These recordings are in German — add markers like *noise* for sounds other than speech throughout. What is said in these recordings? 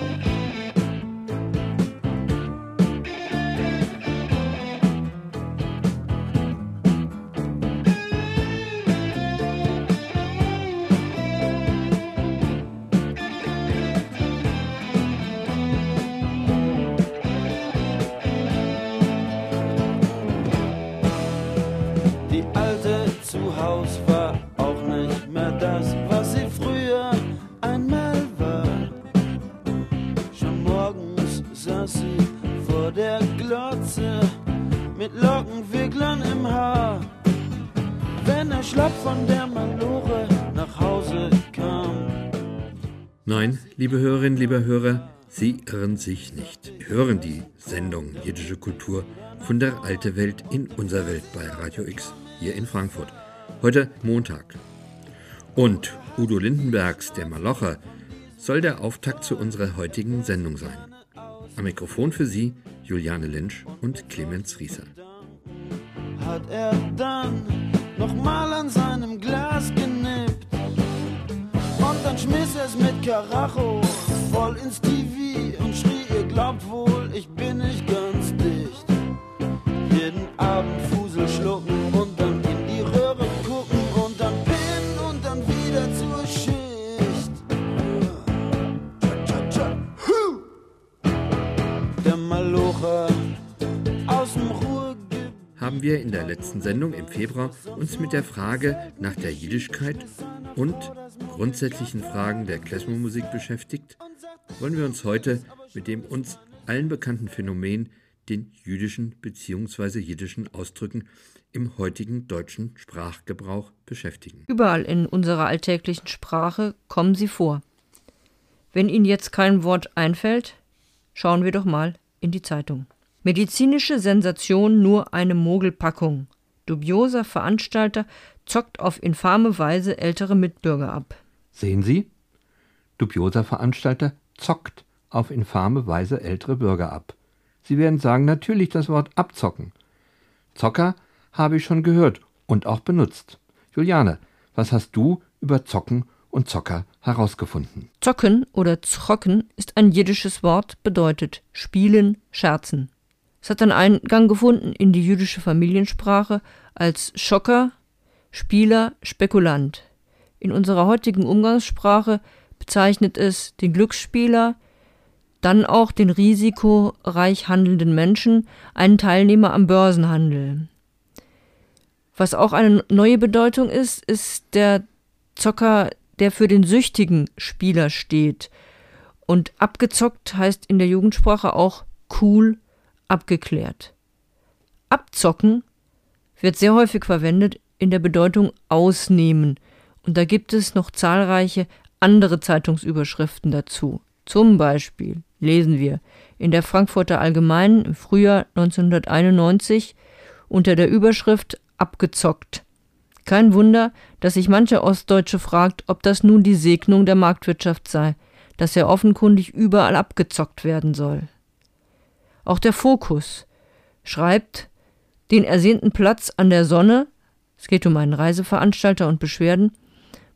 Bye. Liebe Hörerinnen, liebe Hörer, Sie irren sich nicht. Hören die Sendung Jiddische Kultur von der Alte Welt in unserer Welt bei Radio X hier in Frankfurt. Heute Montag. Und Udo Lindenbergs, der Malocher, soll der Auftakt zu unserer heutigen Sendung sein. Am Mikrofon für Sie Juliane Lynch und Clemens Rieser. Hat er dann nochmal an seinem Glas genippt? Dann schmiss es mit Karacho voll ins TV und schrie, ihr glaubt wohl, ich bin nicht ganz dicht. Jeden Abend Fusel schlucken Haben wir in der letzten Sendung im Februar uns mit der Frage nach der Jüdischkeit und grundsätzlichen Fragen der Klezmermusik beschäftigt, wollen wir uns heute mit dem uns allen bekannten Phänomen, den jüdischen bzw. jiddischen Ausdrücken im heutigen deutschen Sprachgebrauch beschäftigen. Überall in unserer alltäglichen Sprache kommen sie vor. Wenn Ihnen jetzt kein Wort einfällt, schauen wir doch mal in die Zeitung. Medizinische Sensation nur eine Mogelpackung. Dubioser Veranstalter zockt auf infame Weise ältere Mitbürger ab. Sehen Sie? Dubioser Veranstalter zockt auf infame Weise ältere Bürger ab. Sie werden sagen, natürlich das Wort abzocken. Zocker habe ich schon gehört und auch benutzt. Juliane, was hast du über Zocken und Zocker herausgefunden? Zocken oder zocken ist ein jiddisches Wort, bedeutet spielen, scherzen. Es hat dann Eingang gefunden in die jüdische Familiensprache als Schocker, Spieler, Spekulant. In unserer heutigen Umgangssprache bezeichnet es den Glücksspieler, dann auch den risikoreich handelnden Menschen, einen Teilnehmer am Börsenhandel. Was auch eine neue Bedeutung ist, ist der Zocker, der für den süchtigen Spieler steht. Und abgezockt heißt in der Jugendsprache auch cool, abgeklärt. Abzocken wird sehr häufig verwendet in der Bedeutung ausnehmen, und da gibt es noch zahlreiche andere Zeitungsüberschriften dazu. Zum Beispiel lesen wir in der Frankfurter Allgemeinen im Frühjahr 1991 unter der Überschrift Abgezockt. Kein Wunder, dass sich mancher Ostdeutsche fragt, ob das nun die Segnung der Marktwirtschaft sei, dass er offenkundig überall abgezockt werden soll. Auch der Fokus schreibt, den ersehnten Platz an der Sonne, es geht um einen Reiseveranstalter und Beschwerden,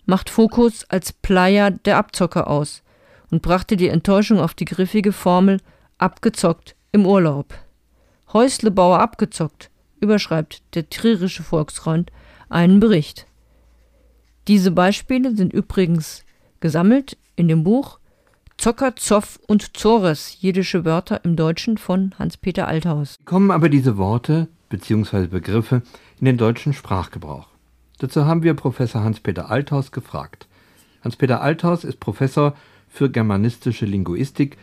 macht Fokus als Player der Abzocker aus und brachte die Enttäuschung auf die griffige Formel abgezockt im Urlaub. Häuslebauer abgezockt, überschreibt der trierische Volksfreund einen Bericht. Diese Beispiele sind übrigens gesammelt in dem Buch Zocker, Zoff und Zores, jiddische Wörter im Deutschen von Hans-Peter Althaus. Kommen aber diese Worte bzw. Begriffe in den deutschen Sprachgebrauch. Dazu haben wir Professor Hans-Peter Althaus gefragt. Hans-Peter Althaus ist Professor für germanistische Linguistik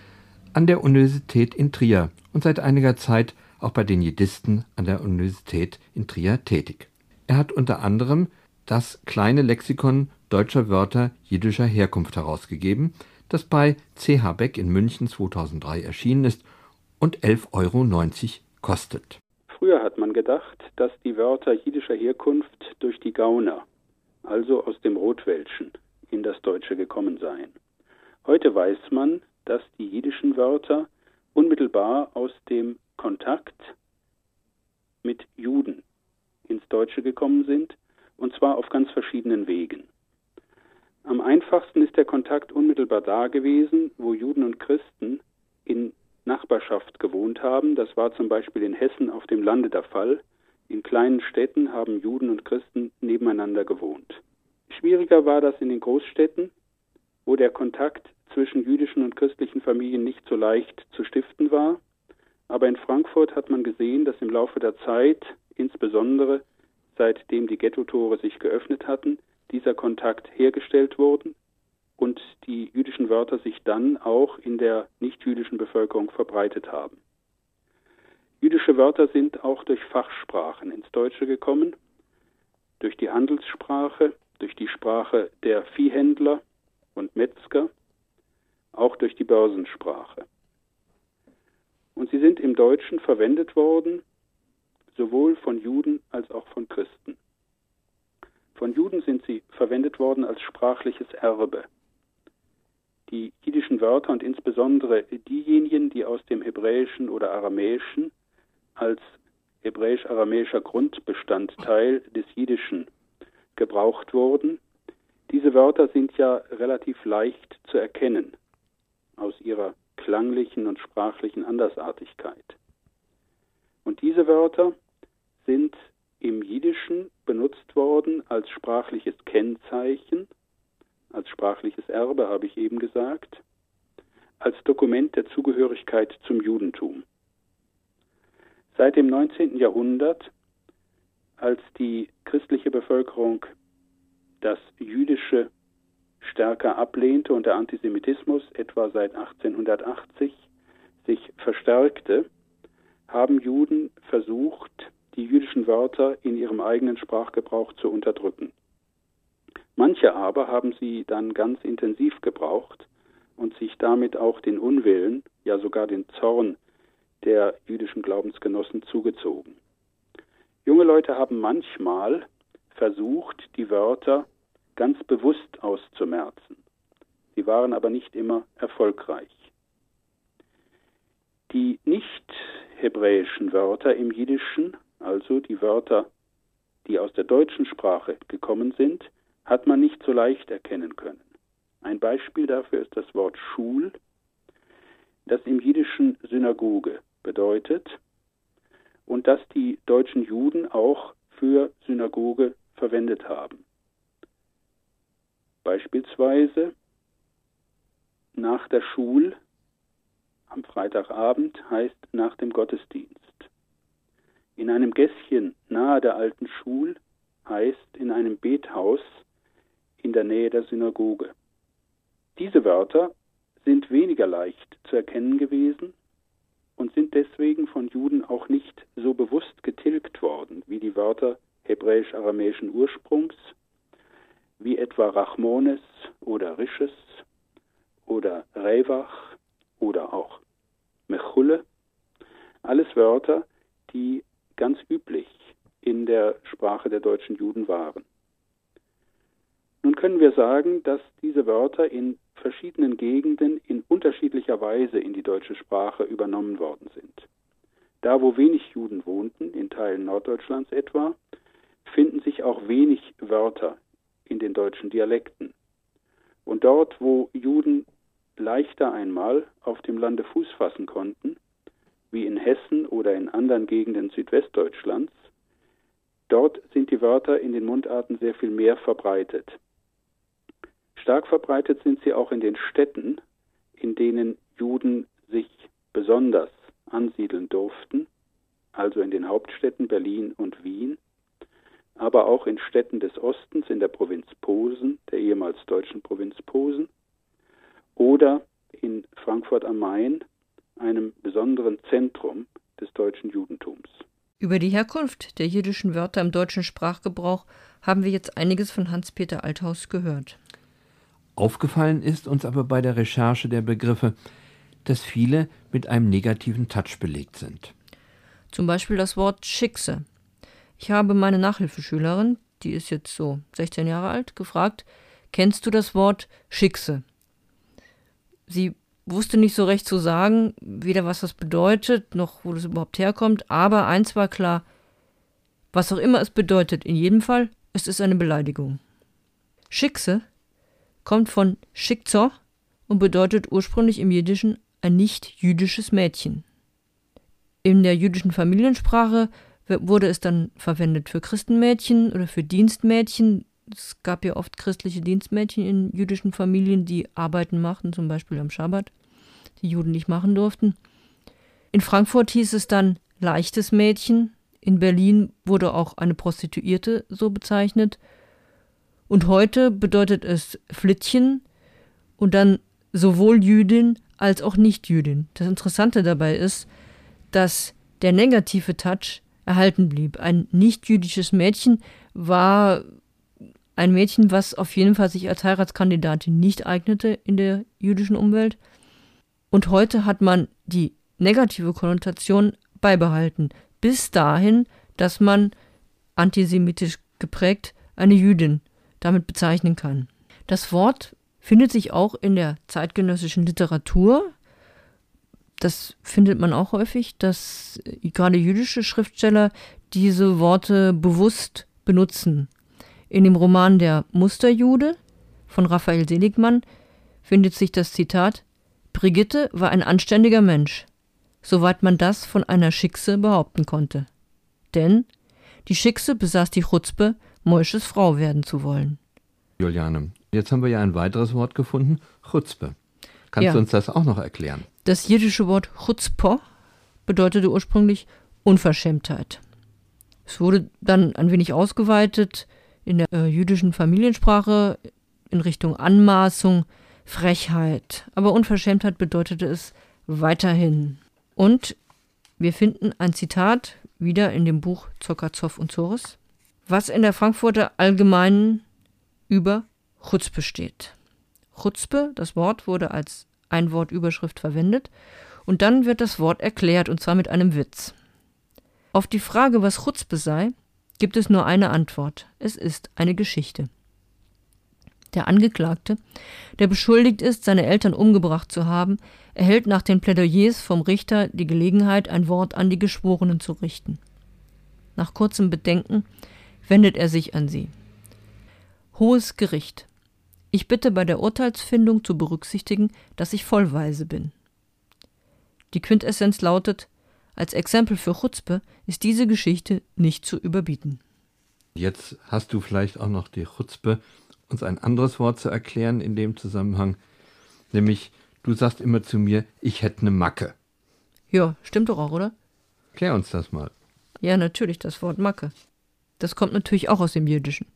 an der Universität in Trier und seit einiger Zeit auch bei den Jiddisten an der Universität in Trier tätig. Er hat unter anderem das kleine Lexikon deutscher Wörter jiddischer Herkunft herausgegeben, das bei CH Beck in München 2003 erschienen ist und 11,90 Euro kostet. Früher hat man gedacht, dass die Wörter jiddischer Herkunft durch die Gauner, also aus dem Rotwelschen, in das Deutsche gekommen seien. Heute weiß man, dass die jiddischen Wörter unmittelbar aus dem Kontakt mit Juden ins Deutsche gekommen sind, und zwar auf ganz verschiedenen Wegen. Am einfachsten ist der Kontakt unmittelbar da gewesen, wo Juden und Christen in Nachbarschaft gewohnt haben. Das war zum Beispiel in Hessen auf dem Lande der Fall. In kleinen Städten haben Juden und Christen nebeneinander gewohnt. Schwieriger war das in den Großstädten, wo der Kontakt zwischen jüdischen und christlichen Familien nicht so leicht zu stiften war. Aber in Frankfurt hat man gesehen, dass im Laufe der Zeit, insbesondere seitdem die Ghettotore sich geöffnet hatten, dieser Kontakt hergestellt wurde und die jüdischen Wörter sich dann auch in der nichtjüdischen Bevölkerung verbreitet haben. Jüdische Wörter sind auch durch Fachsprachen ins Deutsche gekommen, durch die Handelssprache, durch die Sprache der Viehhändler und Metzger, auch durch die Börsensprache. Und sie sind im Deutschen verwendet worden, sowohl von Juden als auch von Christen. Von Juden sind sie verwendet worden als sprachliches Erbe. Die jiddischen Wörter und insbesondere diejenigen, die aus dem Hebräischen oder Aramäischen als hebräisch-aramäischer Grundbestandteil des Jiddischen gebraucht wurden, diese Wörter sind ja relativ leicht zu erkennen aus ihrer klanglichen und sprachlichen Andersartigkeit. Und diese Wörter sind im Jiddischen benutzt worden als sprachliches Kennzeichen, als sprachliches Erbe, habe ich eben gesagt, als Dokument der Zugehörigkeit zum Judentum. Seit dem 19. Jahrhundert, als die christliche Bevölkerung das Jüdische stärker ablehnte und der Antisemitismus etwa seit 1880 sich verstärkte, haben Juden versucht, die jüdischen Wörter in ihrem eigenen Sprachgebrauch zu unterdrücken. Manche aber haben sie dann ganz intensiv gebraucht und sich damit auch den Unwillen, ja sogar den Zorn der jüdischen Glaubensgenossen zugezogen. Junge Leute haben manchmal versucht, die Wörter ganz bewusst auszumerzen. Sie waren aber nicht immer erfolgreich. Die nicht hebräischen Wörter im Jiddischen, also die Wörter, die aus der deutschen Sprache gekommen sind, hat man nicht so leicht erkennen können. Ein Beispiel dafür ist das Wort Schul, das im Jiddischen Synagoge bedeutet und das die deutschen Juden auch für Synagoge verwendet haben. Beispielsweise nach der Schul am Freitagabend heißt nach dem Gottesdienst. In einem Gässchen nahe der alten Schul heißt in einem Bethaus in der Nähe der Synagoge. Diese Wörter sind weniger leicht zu erkennen gewesen und sind deswegen von Juden auch nicht so bewusst getilgt worden wie die Wörter hebräisch-aramäischen Ursprungs wie etwa Rachmones oder Risches oder Revach oder auch Mechulle. Alles Wörter, die ganz üblich in der Sprache der deutschen Juden waren. Nun können wir sagen, dass diese Wörter in verschiedenen Gegenden in unterschiedlicher Weise in die deutsche Sprache übernommen worden sind. Da, wo wenig Juden wohnten, in Teilen Norddeutschlands etwa, finden sich auch wenig Wörter in den deutschen Dialekten. Und dort, wo Juden leichter einmal auf dem Lande Fuß fassen konnten, wie in Hessen oder in anderen Gegenden Südwestdeutschlands, dort sind die Wörter in den Mundarten sehr viel mehr verbreitet. Stark verbreitet sind sie auch in den Städten, in denen Juden sich besonders ansiedeln durften, also in den Hauptstädten Berlin und Wien, aber auch in Städten des Ostens in der Provinz Posen, der ehemals deutschen Provinz Posen, oder in Frankfurt am Main, einem besonderen Zentrum des deutschen Judentums. Über die Herkunft der jiddischen Wörter im deutschen Sprachgebrauch haben wir jetzt einiges von Hans-Peter Althaus gehört. Aufgefallen ist uns aber bei der Recherche der Begriffe, dass viele mit einem negativen Touch belegt sind. Zum Beispiel das Wort Schickse. Ich habe meine Nachhilfeschülerin, die ist jetzt so 16 Jahre alt, gefragt, kennst du das Wort Schickse? Sie wusste nicht so recht zu sagen, weder was das bedeutet, noch wo das überhaupt herkommt, aber eins war klar, was auch immer es bedeutet, in jedem Fall, es ist eine Beleidigung. Schickse kommt von Shikzo und bedeutet ursprünglich im Jiddischen ein nicht-jüdisches Mädchen. In der jüdischen Familiensprache wurde es dann verwendet für Christenmädchen oder für Dienstmädchen. Es gab ja oft christliche Dienstmädchen in jüdischen Familien, die Arbeiten machten, zum Beispiel am Schabbat, die Juden nicht machen durften. In Frankfurt hieß es dann leichtes Mädchen. In Berlin wurde auch eine Prostituierte so bezeichnet. Und heute bedeutet es Flittchen und dann sowohl Jüdin als auch Nicht-Jüdin. Das Interessante dabei ist, dass der negative Touch erhalten blieb. Ein nicht-jüdisches Mädchen war ein Mädchen, was auf jeden Fall sich als Heiratskandidatin nicht eignete in der jüdischen Umwelt. Und heute hat man die negative Konnotation beibehalten, bis dahin, dass man antisemitisch geprägt eine Jüdin damit bezeichnen kann. Das Wort findet sich auch in der zeitgenössischen Literatur. Das findet man auch häufig, dass gerade jüdische Schriftsteller diese Worte bewusst benutzen. In dem Roman Der Musterjude von Raphael Seligmann findet sich das Zitat Brigitte war ein anständiger Mensch, soweit man das von einer Schickse behaupten konnte. Denn die Schickse besaß die Chutzpe, Moisches Frau werden zu wollen. Juliane, jetzt haben wir ja ein weiteres Wort gefunden, Chutzpe. Kannst ja. du uns das auch noch erklären? Das jiddische Wort Chutzpo bedeutete ursprünglich Unverschämtheit. Es wurde dann ein wenig ausgeweitet in der äh, jüdischen Familiensprache in Richtung Anmaßung, Frechheit. Aber Unverschämtheit bedeutete es weiterhin. Und wir finden ein Zitat wieder in dem Buch Zokazow und Zores, was in der Frankfurter Allgemeinen über Chutzpe steht. Chutzpe, das Wort, wurde als Einwortüberschrift verwendet und dann wird das Wort erklärt und zwar mit einem Witz. Auf die Frage, was Chutzpe sei, gibt es nur eine Antwort. Es ist eine Geschichte. Der Angeklagte, der beschuldigt ist, seine Eltern umgebracht zu haben, erhält nach den Plädoyers vom Richter die Gelegenheit, ein Wort an die Geschworenen zu richten. Nach kurzem Bedenken wendet er sich an sie. Hohes Gericht. Ich bitte bei der Urteilsfindung zu berücksichtigen, dass ich vollweise bin. Die Quintessenz lautet, als Exempel für Chutzpe ist diese Geschichte nicht zu überbieten. Jetzt hast du vielleicht auch noch die Chutzpe, uns ein anderes Wort zu erklären in dem Zusammenhang, nämlich du sagst immer zu mir, ich hätte eine Macke. Ja, stimmt doch auch, oder? Klär uns das mal. Ja, natürlich, das Wort Macke. Das kommt natürlich auch aus dem Jiddischen.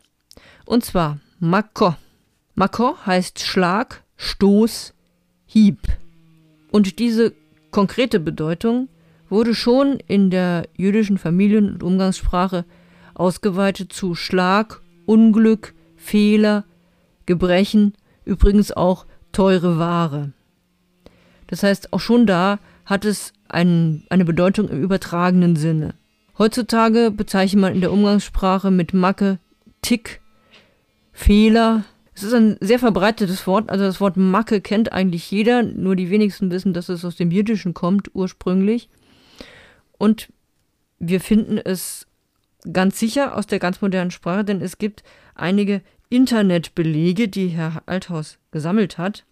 Und zwar Makko. Makko heißt Schlag, Stoß, Hieb. Und diese konkrete Bedeutung wurde schon in der jüdischen Familien- und Umgangssprache ausgeweitet zu Schlag, Unglück, Fehler, Gebrechen, übrigens auch teure Ware. Das heißt, auch schon da hat es ein, eine Bedeutung im übertragenen Sinne. Heutzutage bezeichnet man in der Umgangssprache mit Macke Tick, Fehler. Es ist ein sehr verbreitetes Wort. Also das Wort Macke kennt eigentlich jeder, nur die wenigsten wissen, dass es aus dem Jiddischen kommt ursprünglich. Und wir finden es ganz sicher aus der ganz modernen Sprache, denn es gibt einige Internetbelege, die Herr Althaus gesammelt hat.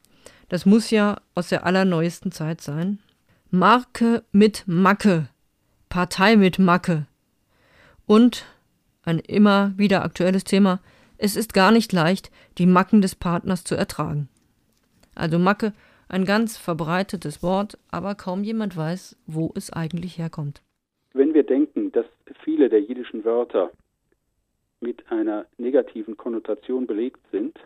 Das muss ja aus der allerneuesten Zeit sein. Marke mit Macke. Partei mit Macke. Und ein immer wieder aktuelles Thema, es ist gar nicht leicht, die Macken des Partners zu ertragen. Also Macke, ein ganz verbreitetes Wort, aber kaum jemand weiß, wo es eigentlich herkommt. Wenn wir denken, dass viele der jiddischen Wörter mit einer negativen Konnotation belegt sind,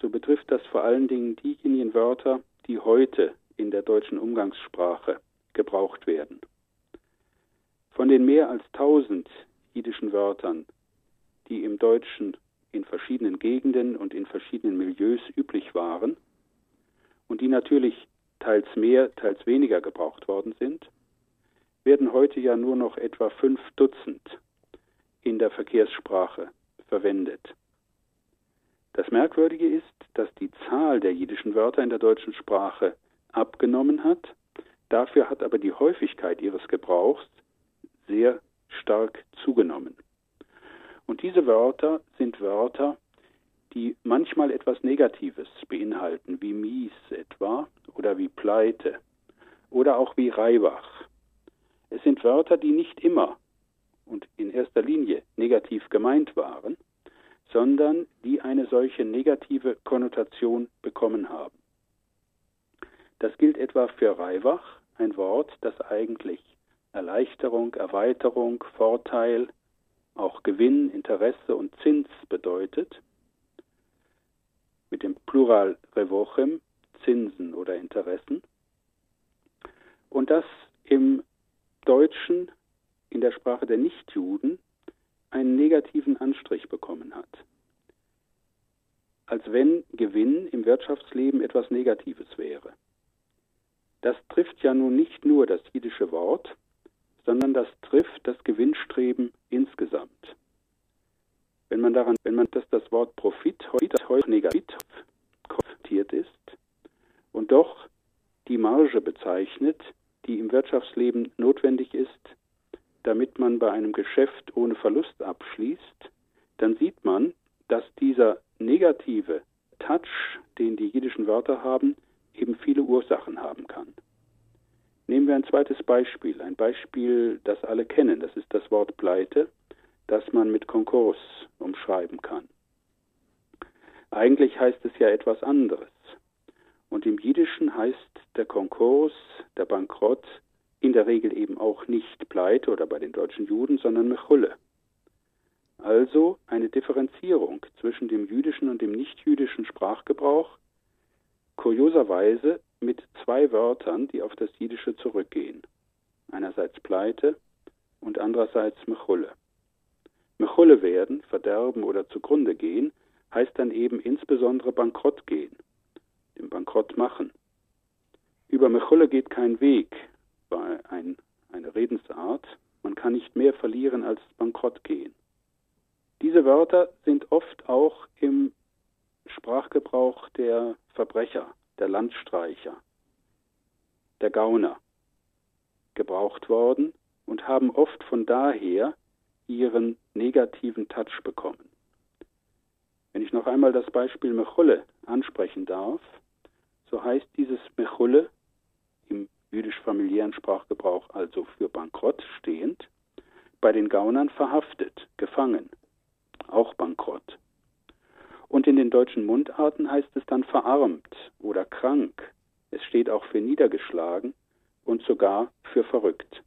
so betrifft das vor allen Dingen diejenigen Wörter, die heute in der deutschen Umgangssprache gebraucht werden. Von den mehr als tausend jiddischen Wörtern, die im Deutschen in verschiedenen Gegenden und in verschiedenen Milieus üblich waren und die natürlich teils mehr, teils weniger gebraucht worden sind, werden heute ja nur noch etwa fünf Dutzend in der Verkehrssprache verwendet. Das Merkwürdige ist, dass die Zahl der jiddischen Wörter in der deutschen Sprache abgenommen hat, dafür hat aber die Häufigkeit ihres Gebrauchs sehr stark zugenommen. Und diese Wörter sind Wörter, die manchmal etwas Negatives beinhalten, wie mies etwa oder wie Pleite oder auch wie Reibach. Es sind Wörter, die nicht immer und in erster Linie negativ gemeint waren, sondern die eine solche negative Konnotation bekommen haben. Das gilt etwa für Reibach, ein Wort, das eigentlich Erleichterung, Erweiterung, Vorteil, auch Gewinn, Interesse und Zins bedeutet, mit dem Plural Revochem, Zinsen oder Interessen, und das im Deutschen, in der Sprache der Nichtjuden, einen negativen Anstrich bekommen hat. Als wenn Gewinn im Wirtschaftsleben etwas Negatives wäre. Das trifft ja nun nicht nur das jiddische Wort, sondern das trifft das Gewinnstreben insgesamt. Wenn man daran, wenn man dass das Wort Profit heute, heute negativ konnotiert ist und doch die Marge bezeichnet, die im Wirtschaftsleben notwendig ist, damit man bei einem Geschäft ohne Verlust abschließt, dann sieht man, dass dieser negative Touch, den die jiddischen Wörter haben, eben viele Ursachen haben kann. Nehmen wir ein zweites Beispiel, ein Beispiel, das alle kennen, das ist das Wort Pleite, das man mit Konkurs umschreiben kann. Eigentlich heißt es ja etwas anderes. Und im Jiddischen heißt der Konkurs, der Bankrott, in der Regel eben auch nicht Pleite oder bei den deutschen Juden, sondern Mechulle. Also eine Differenzierung zwischen dem jüdischen und dem nichtjüdischen Sprachgebrauch, kurioserweise mit zwei Wörtern, die auf das Jiddische zurückgehen. Einerseits Pleite und andererseits Mechulle. Mechulle werden, verderben oder zugrunde gehen, heißt dann eben insbesondere bankrott gehen, dem Bankrott machen. Über Mechulle geht kein Weg, war ein, eine Redensart. Man kann nicht mehr verlieren als bankrott gehen. Diese Wörter sind oft auch im Sprachgebrauch der Verbrecher, der Landstreicher, der Gauner gebraucht worden und haben oft von daher ihren negativen Touch bekommen. Wenn ich noch einmal das Beispiel Mechulle ansprechen darf, so heißt dieses Mechulle jüdisch-familiären Sprachgebrauch also für Bankrott stehend, bei den Gaunern verhaftet, gefangen, auch Bankrott. Und in den deutschen Mundarten heißt es dann verarmt oder krank. Es steht auch für niedergeschlagen und sogar für verrückt.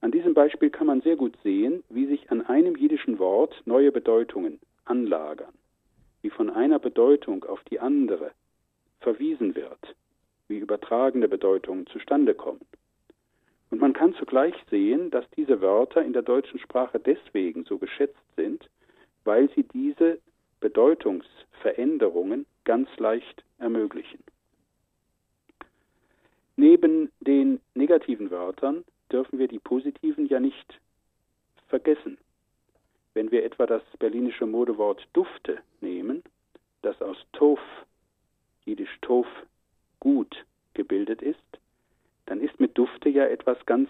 An diesem Beispiel kann man sehr gut sehen, wie sich an einem jiddischen Wort neue Bedeutungen anlagern, wie von einer Bedeutung auf die andere verwiesen wird, wie übertragene Bedeutungen zustande kommen. Und man kann zugleich sehen, dass diese Wörter in der deutschen Sprache deswegen so geschätzt sind, weil sie diese Bedeutungsveränderungen ganz leicht ermöglichen. Neben den negativen Wörtern dürfen wir die positiven ja nicht vergessen. Wenn wir etwa das berlinische Modewort Dufte nehmen, das aus Tof, jiddisch Tof, gut gebildet ist, dann ist mit Dufte ja etwas ganz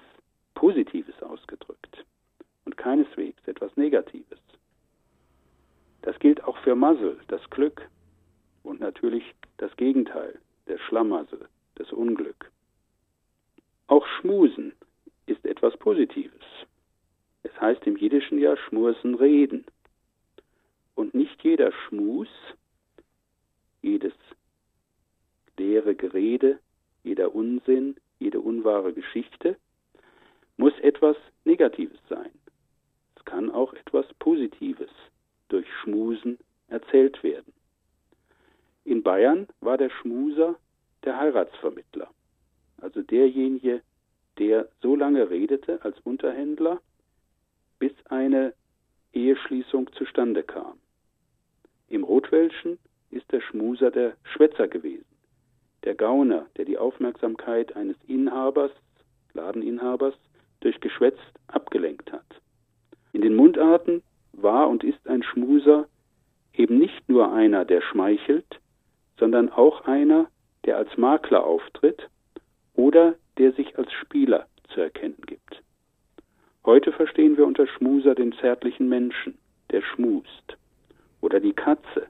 Positives ausgedrückt und keineswegs etwas Negatives. Das gilt auch für Muzzle, das Glück, und natürlich das Gegenteil, der Schlamassel, das Unglück. Auch Schmusen ist etwas Positives. Es heißt im Jiddischen ja Schmursen reden. Und nicht jeder Schmus, jedes leere Gerede, jeder Unsinn, jede unwahre Geschichte muss etwas Negatives sein. Es kann auch etwas Positives durch Schmusen erzählt werden. In Bayern war der Schmuser der Heiratsvermittler, also derjenige, der so lange redete als Unterhändler, bis eine Eheschließung zustande kam. Im Rotwelschen ist der Schmuser der Schwätzer gewesen, der Gauner, der die Aufmerksamkeit eines Inhabers, Ladeninhabers, durch Geschwätz abgelenkt hat. In den Mundarten war und ist ein Schmuser eben nicht nur einer, der schmeichelt, sondern auch einer, der als Makler auftritt oder der sich als Spieler zu erkennen gibt. Heute verstehen wir unter Schmuser den zärtlichen Menschen, der schmust, oder die Katze,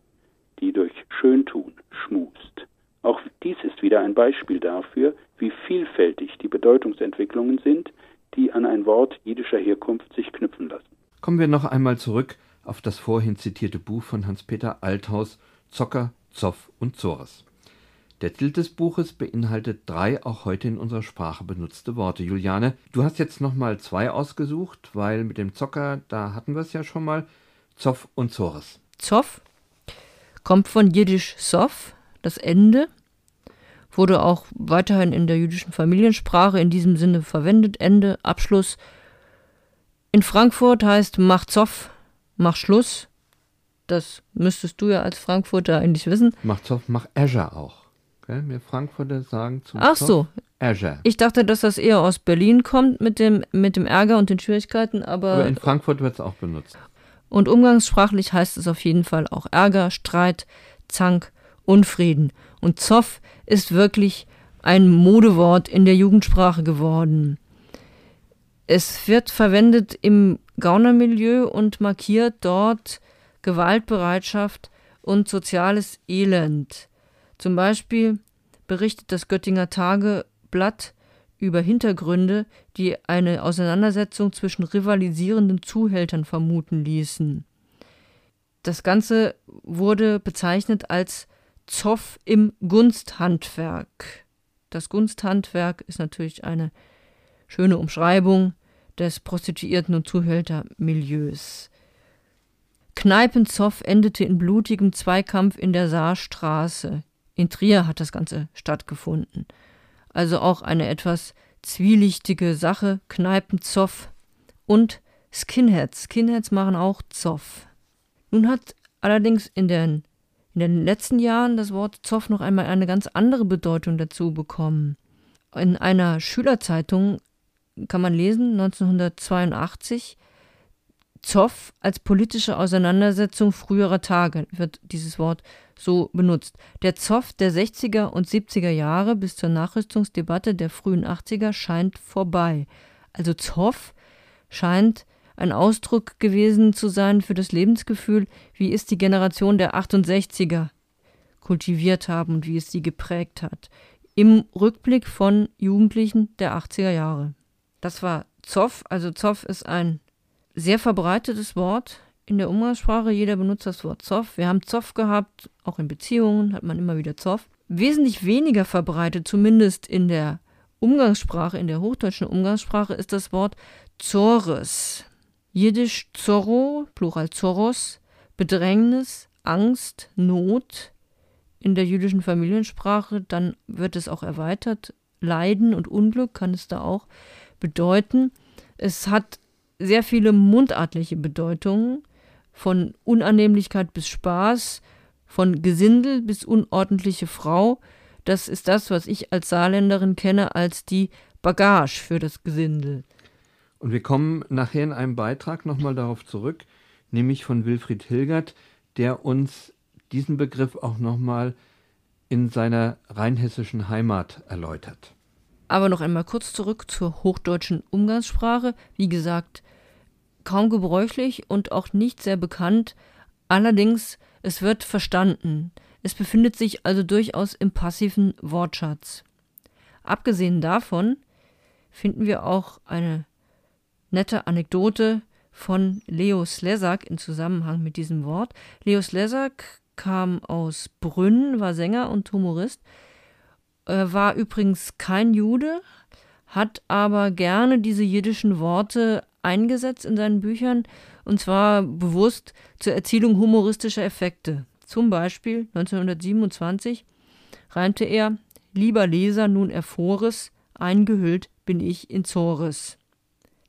die durch Schöntun schmust. Auch dies ist wieder ein Beispiel dafür, wie vielfältig die Bedeutungsentwicklungen sind, die an ein Wort jüdischer Herkunft sich knüpfen lassen. Kommen wir noch einmal zurück auf das vorhin zitierte Buch von Hans-Peter Althaus Zocker, Zoff und Zores. Der Titel des Buches beinhaltet drei auch heute in unserer Sprache benutzte Worte. Juliane, du hast jetzt nochmal zwei ausgesucht, weil mit dem Zocker, da hatten wir es ja schon mal, Zoff und Zores. Zoff kommt von Jiddisch Sof, das Ende, wurde auch weiterhin in der jüdischen Familiensprache in diesem Sinne verwendet, Ende, Abschluss. In Frankfurt heißt mach Zoff, mach Schluss. Das müsstest du ja als Frankfurter eigentlich wissen. Mach Zoff, mach Azure auch. Gell? Wir Frankfurter sagen zum Ach so. Azure. Ich dachte, dass das eher aus Berlin kommt mit dem, mit dem Ärger und den Schwierigkeiten, aber. Aber in Frankfurt wird es auch benutzt. Und umgangssprachlich heißt es auf jeden Fall auch Ärger, Streit, Zank, Unfrieden. Und Zoff ist wirklich ein Modewort in der Jugendsprache geworden. Es wird verwendet im Gaunermilieu und markiert dort Gewaltbereitschaft und soziales Elend. Zum Beispiel berichtet das Göttinger Tageblatt über Hintergründe, die eine Auseinandersetzung zwischen rivalisierenden Zuhältern vermuten ließen. Das Ganze wurde bezeichnet als Zoff im Gunsthandwerk. Das Gunsthandwerk ist natürlich eine schöne Umschreibung des Prostituierten- und Zuhältermilieus. Kneipenzoff endete in blutigem Zweikampf in der Saarstraße. In Trier hat das Ganze stattgefunden. Also auch eine etwas zwielichtige Sache, Kneipenzoff und Skinheads. Skinheads machen auch Zoff. Nun hat allerdings in den, in den letzten Jahren das Wort Zoff noch einmal eine ganz andere Bedeutung dazu bekommen. In einer Schülerzeitung kann man lesen, 1982, Zoff als politische Auseinandersetzung früherer Tage wird dieses Wort so benutzt. Der Zoff der 60er und 70er Jahre bis zur Nachrüstungsdebatte der frühen 80er scheint vorbei. Also Zoff scheint ein Ausdruck gewesen zu sein für das Lebensgefühl, wie es die Generation der 68er kultiviert haben und wie es sie geprägt hat. Im Rückblick von Jugendlichen der 80er Jahre. Das war Zoff. Also Zoff ist ein sehr verbreitetes Wort in der Umgangssprache. Jeder benutzt das Wort Zoff. Wir haben Zoff gehabt, auch in Beziehungen hat man immer wieder Zoff. Wesentlich weniger verbreitet, zumindest in der Umgangssprache, in der hochdeutschen Umgangssprache, ist das Wort Zores. Jiddisch Zorro, Plural Zoros, Bedrängnis, Angst, Not. In der jüdischen Familiensprache, dann wird es auch erweitert. Leiden und Unglück kann es da auch bedeuten. Es hat sehr viele mundartliche Bedeutungen, von Unannehmlichkeit bis Spaß, von Gesindel bis unordentliche Frau. Das ist das, was ich als Saarländerin kenne als die Bagage für das Gesindel. Und wir kommen nachher in einem Beitrag nochmal darauf zurück, nämlich von Wilfried Hilgert, der uns diesen Begriff auch nochmal in seiner rheinhessischen Heimat erläutert. Aber noch einmal kurz zurück zur hochdeutschen Umgangssprache. Wie gesagt, kaum gebräuchlich und auch nicht sehr bekannt. Allerdings, es wird verstanden. Es befindet sich also durchaus im passiven Wortschatz. Abgesehen davon finden wir auch eine nette Anekdote von Leo Slesak in Zusammenhang mit diesem Wort. Leo Slesak kam aus Brünn, war Sänger und Humorist, er war übrigens kein Jude, hat aber gerne diese jiddischen Worte eingesetzt in seinen Büchern und zwar bewusst zur Erzielung humoristischer Effekte. Zum Beispiel 1927 reimte er Lieber Leser, nun erfores, eingehüllt bin ich in Zores.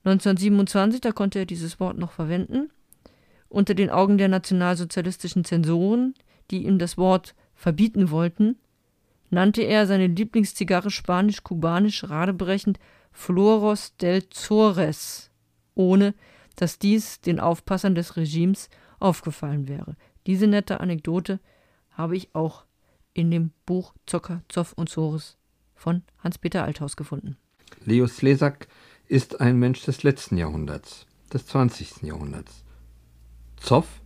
1927, da konnte er dieses Wort noch verwenden, unter den Augen der nationalsozialistischen Zensoren, die ihm das Wort verbieten wollten, nannte er seine Lieblingszigarre spanisch-kubanisch radebrechend Floros del Zores, ohne dass dies den Aufpassern des Regimes aufgefallen wäre. Diese nette Anekdote habe ich auch in dem Buch Zocker, Zoff und Zores von Hans-Peter Althaus gefunden. Leo Slesak ist ein Mensch des letzten Jahrhunderts, des 20. Jahrhunderts. Zoff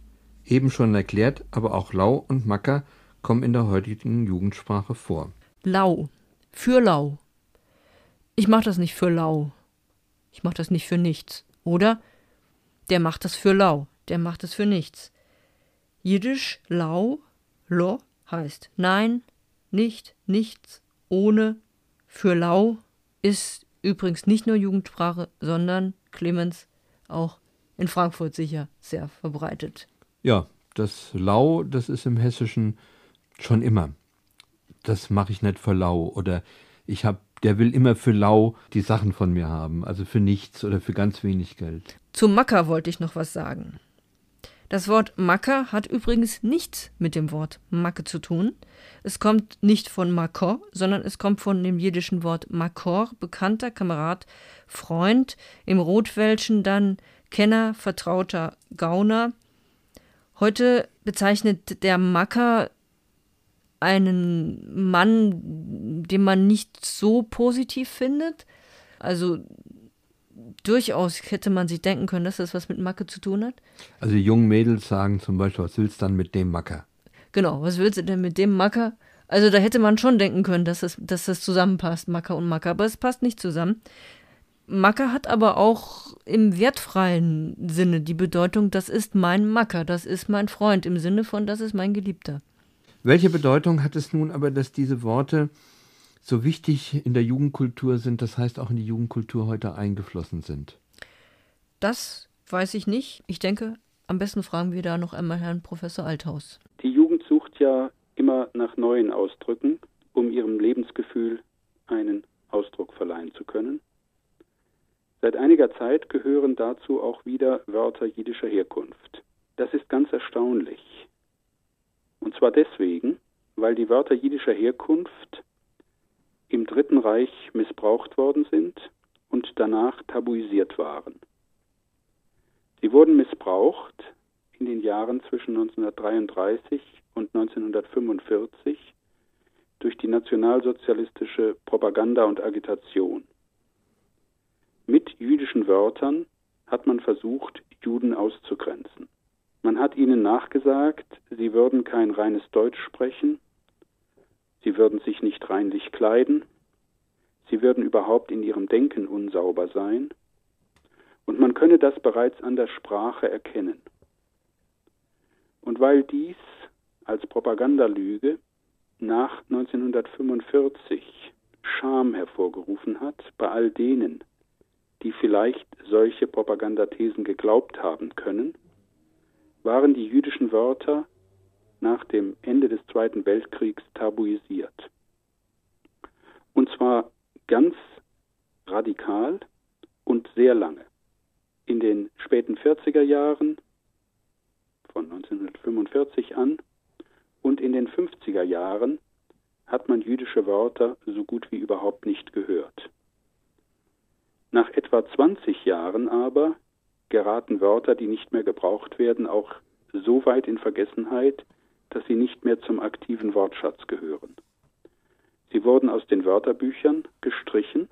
Eben schon erklärt, aber auch Lau und Macker kommen in der heutigen Jugendsprache vor. Lau. Für lau. Ich mach das nicht für lau. Ich mach das nicht für nichts. Oder der macht das für lau. Der macht es für nichts. Jiddisch lau, lo heißt nein, nicht, nichts, ohne, für lau ist übrigens nicht nur Jugendsprache, sondern Clemens auch in Frankfurt sicher sehr verbreitet. Ja, das Lau, das ist im Hessischen schon immer. Das mache ich nicht für lau oder ich habe der will immer für lau die Sachen von mir haben, also für nichts oder für ganz wenig Geld. Zu Macker wollte ich noch was sagen. Das Wort Macker hat übrigens nichts mit dem Wort Macke zu tun. Es kommt nicht von Makor, sondern es kommt von dem jiddischen Wort Makor, bekannter Kamerad, Freund, im Rotwelschen dann Kenner, Vertrauter, Gauner. Heute bezeichnet der Macker einen Mann, den man nicht so positiv findet. Also durchaus hätte man sich denken können, dass das was mit Macke zu tun hat. Also die jungen Mädels sagen zum Beispiel, was willst du dann mit dem Macker? Genau, was willst du denn mit dem Macker? Also da hätte man schon denken können, dass das, dass das zusammenpasst, Macker und Macker, aber es passt nicht zusammen. Macker hat aber auch im wertfreien Sinne die Bedeutung, das ist mein Macker, das ist mein Freund, im Sinne von, das ist mein Geliebter. Welche Bedeutung hat es nun aber, dass diese Worte so wichtig in der Jugendkultur sind, das heißt auch in die Jugendkultur heute eingeflossen sind? Das weiß ich nicht. Ich denke, am besten fragen wir da noch einmal Herrn Professor Althaus. Die Jugend sucht ja immer nach neuen Ausdrücken, um ihrem Lebensgefühl einen Ausdruck verleihen zu können. Seit einiger Zeit gehören dazu auch wieder Wörter jiddischer Herkunft. Das ist ganz erstaunlich. Und zwar deswegen, weil die Wörter jiddischer Herkunft im Dritten Reich missbraucht worden sind und danach tabuisiert waren. Sie wurden missbraucht in den Jahren zwischen 1933 und 1945 durch die nationalsozialistische Propaganda und Agitation. Mit jüdischen Wörtern hat man versucht, Juden auszugrenzen. Man hat ihnen nachgesagt, sie würden kein reines Deutsch sprechen, Sie würden sich nicht reinlich kleiden, sie würden überhaupt in ihrem Denken unsauber sein, und man könne das bereits an der Sprache erkennen. Und weil dies als Propagandalüge nach 1945 Scham hervorgerufen hat bei all denen, die vielleicht solche Propagandathesen geglaubt haben können, waren die jüdischen Wörter nach dem Ende des Zweiten Weltkriegs tabuisiert. Und zwar ganz radikal und sehr lange. In den späten 40er Jahren von 1945 an und in den 50er Jahren hat man jüdische Wörter so gut wie überhaupt nicht gehört. Nach etwa 20 Jahren aber geraten Wörter, die nicht mehr gebraucht werden, auch so weit in Vergessenheit, dass sie nicht mehr zum aktiven Wortschatz gehören. Sie wurden aus den Wörterbüchern gestrichen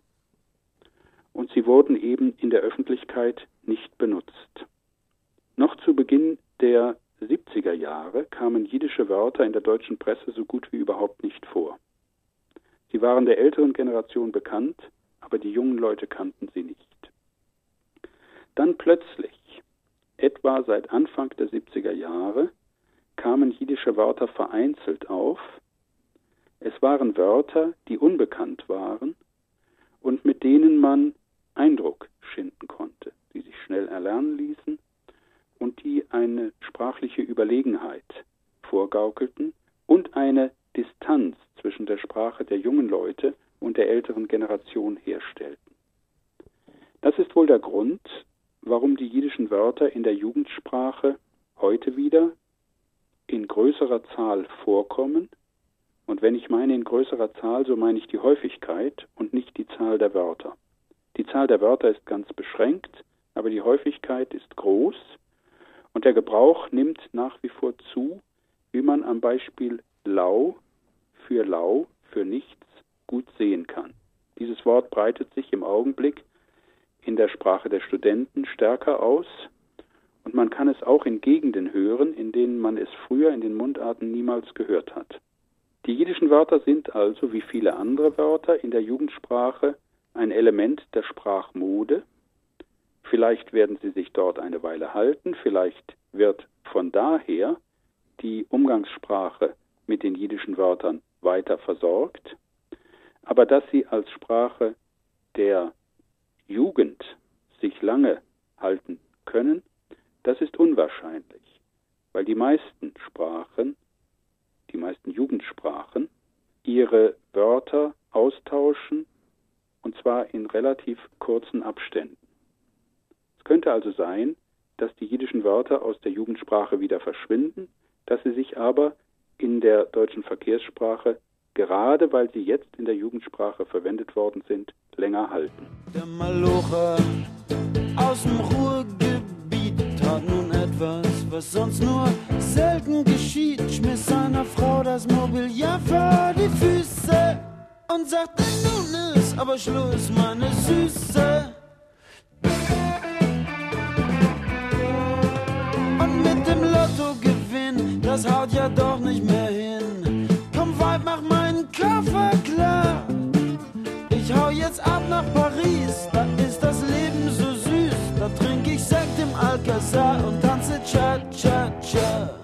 und sie wurden eben in der Öffentlichkeit nicht benutzt. Noch zu Beginn der 70er Jahre kamen jiddische Wörter in der deutschen Presse so gut wie überhaupt nicht vor. Sie waren der älteren Generation bekannt, aber die jungen Leute kannten sie nicht. Dann plötzlich, etwa seit Anfang der 70er Jahre, kamen jiddische Wörter vereinzelt auf. Es waren Wörter, die unbekannt waren und mit denen man Eindruck schinden konnte, die sich schnell erlernen ließen und die eine sprachliche Überlegenheit vorgaukelten und eine Distanz zwischen der Sprache der jungen Leute und der älteren Generation herstellten. Das ist wohl der Grund, warum die jiddischen Wörter in der Jugendsprache heute wieder in größerer Zahl vorkommen. Und wenn ich meine in größerer Zahl, so meine ich die Häufigkeit und nicht die Zahl der Wörter. Die Zahl der Wörter ist ganz beschränkt, aber die Häufigkeit ist groß und der Gebrauch nimmt nach wie vor zu, wie man am Beispiel lau für lau, für nichts gut sehen kann. Dieses Wort breitet sich im Augenblick in der Sprache der Studenten stärker aus Und man kann es auch in Gegenden hören, in denen man es früher in den Mundarten niemals gehört hat. Die jiddischen Wörter sind also, wie viele andere Wörter in der Jugendsprache, ein Element der Sprachmode. Vielleicht werden sie sich dort eine Weile halten, vielleicht wird von daher die Umgangssprache mit den jiddischen Wörtern weiter versorgt, aber dass sie als Sprache der Jugend sich lange halten können, das ist unwahrscheinlich, weil die meisten Sprachen, die meisten Jugendsprachen, ihre Wörter austauschen und zwar in relativ kurzen Abständen. Es könnte also sein, dass die jiddischen Wörter aus der Jugendsprache wieder verschwinden, dass sie sich aber in der deutschen Verkehrssprache, gerade weil sie jetzt in der Jugendsprache verwendet worden sind, länger halten. Der Malocher aus dem Ruhrgebiet tat nun etwas, was sonst nur selten geschieht. Schmiss seiner Frau das Mobiliar vor die Füße und sagte, nun ist aber Schluss, meine Süße. Und mit dem Lottogewinn, das haut ja doch nicht mehr hin. Komm, Weib, mach meinen Koffer klar. Ich hau jetzt ab nach Paris, im Alcazar und tanze Cha-Cha-Cha.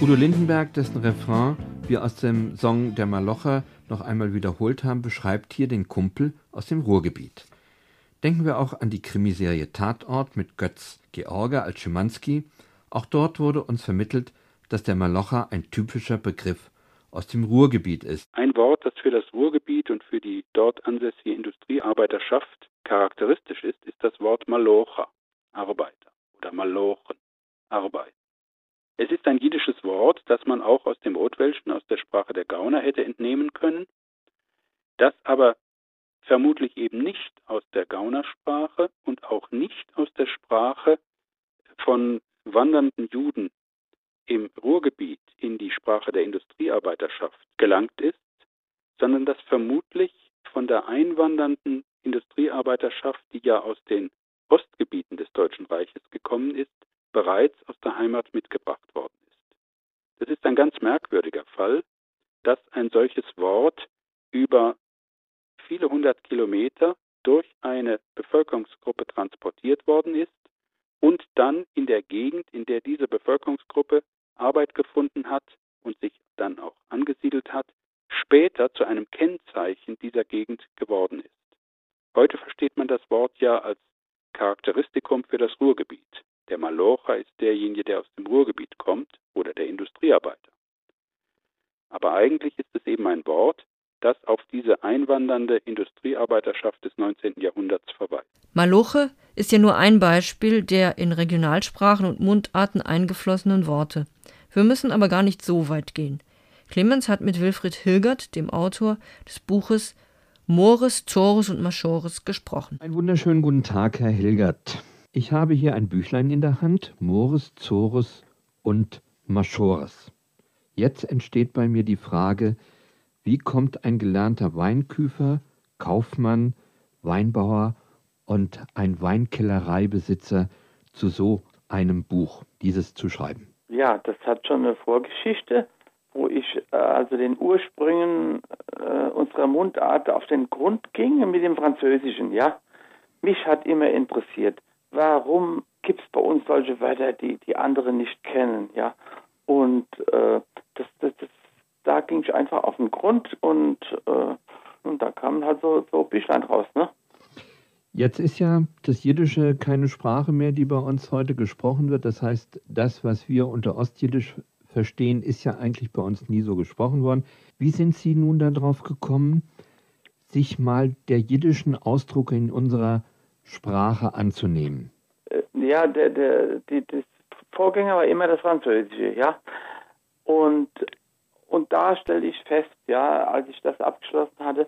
Udo Lindenberg, dessen Refrain wir aus dem Song Der Malocher noch einmal wiederholt haben, beschreibt hier den Kumpel aus dem Ruhrgebiet. Denken wir auch an die Krimiserie Tatort mit Götz George als Schimanski. Auch dort wurde uns vermittelt, dass der Malocher ein typischer Begriff aus dem Ruhrgebiet ist. Ein Wort, das für das Ruhrgebiet und für die dort ansässige Industriearbeiterschaft charakteristisch ist, ist das Wort Malocher, Arbeiter oder Malochen, Arbeit. Es ist ein jiddisches Wort, das man auch aus dem Rotwelschen, aus der Sprache der Gauner hätte entnehmen können, das aber vermutlich eben nicht aus der Gaunersprache und auch nicht aus der Sprache von wandernden Juden im Ruhrgebiet in die Sprache der Industriearbeiterschaft gelangt ist, sondern das vermutlich von der einwandernden Industriearbeiterschaft, die ja aus den Ostgebieten des Deutschen Reiches gekommen ist, bereits aus der Heimat mitgebracht worden ist. Das ist ein ganz merkwürdiger Fall, dass ein solches Wort über viele hundert Kilometer durch eine Bevölkerungsgruppe transportiert worden ist und dann in der Gegend, in der diese Bevölkerungsgruppe Arbeit gefunden hat und sich dann auch angesiedelt hat, später zu einem Kennzeichen dieser Gegend geworden ist. Heute versteht man das Wort ja als Charakteristikum für das Ruhrgebiet. Der Malocher ist derjenige, der aus dem Ruhrgebiet kommt oder der Industriearbeiter. Aber eigentlich ist es eben ein Wort, das auf diese einwandernde Industriearbeiterschaft des 19. Jahrhunderts verweist. Maloche ist ja nur ein Beispiel der in Regionalsprachen und Mundarten eingeflossenen Worte. Wir müssen aber gar nicht so weit gehen. Clemens hat mit Wilfried Hilgert, dem Autor des Buches Mores, Zores und Maschores, gesprochen. Einen wunderschönen guten Tag, Herr Hilgert. Ich habe hier ein Büchlein in der Hand, Mores, Zores und Maschores. Jetzt entsteht bei mir die Frage, wie kommt ein gelernter Weinküfer, Kaufmann, Weinbauer und ein Weinkellereibesitzer zu so einem Buch, dieses zu schreiben? Ja, das hat schon eine Vorgeschichte, wo ich äh, also den Ursprüngen äh, unserer Mundart auf den Grund ging mit dem Französischen, ja. Mich hat immer interessiert, warum gibt es bei uns solche Wörter, die die anderen nicht kennen, ja. Und äh, das, das, das, da ging ich einfach auf den Grund und, äh, und da kamen halt so, so Büchlein raus, ne? Jetzt ist ja das Jiddische keine Sprache mehr, die bei uns heute gesprochen wird. Das heißt, das, was wir unter Ostjiddisch verstehen, ist ja eigentlich bei uns nie so gesprochen worden. Wie sind Sie nun darauf gekommen, sich mal der jiddischen Ausdrucke in unserer Sprache anzunehmen? Äh, Ja, der, der, die, das Vorgänger war immer das Französische, ja. Und, und da stelle ich fest, ja, als ich das abgeschlossen hatte,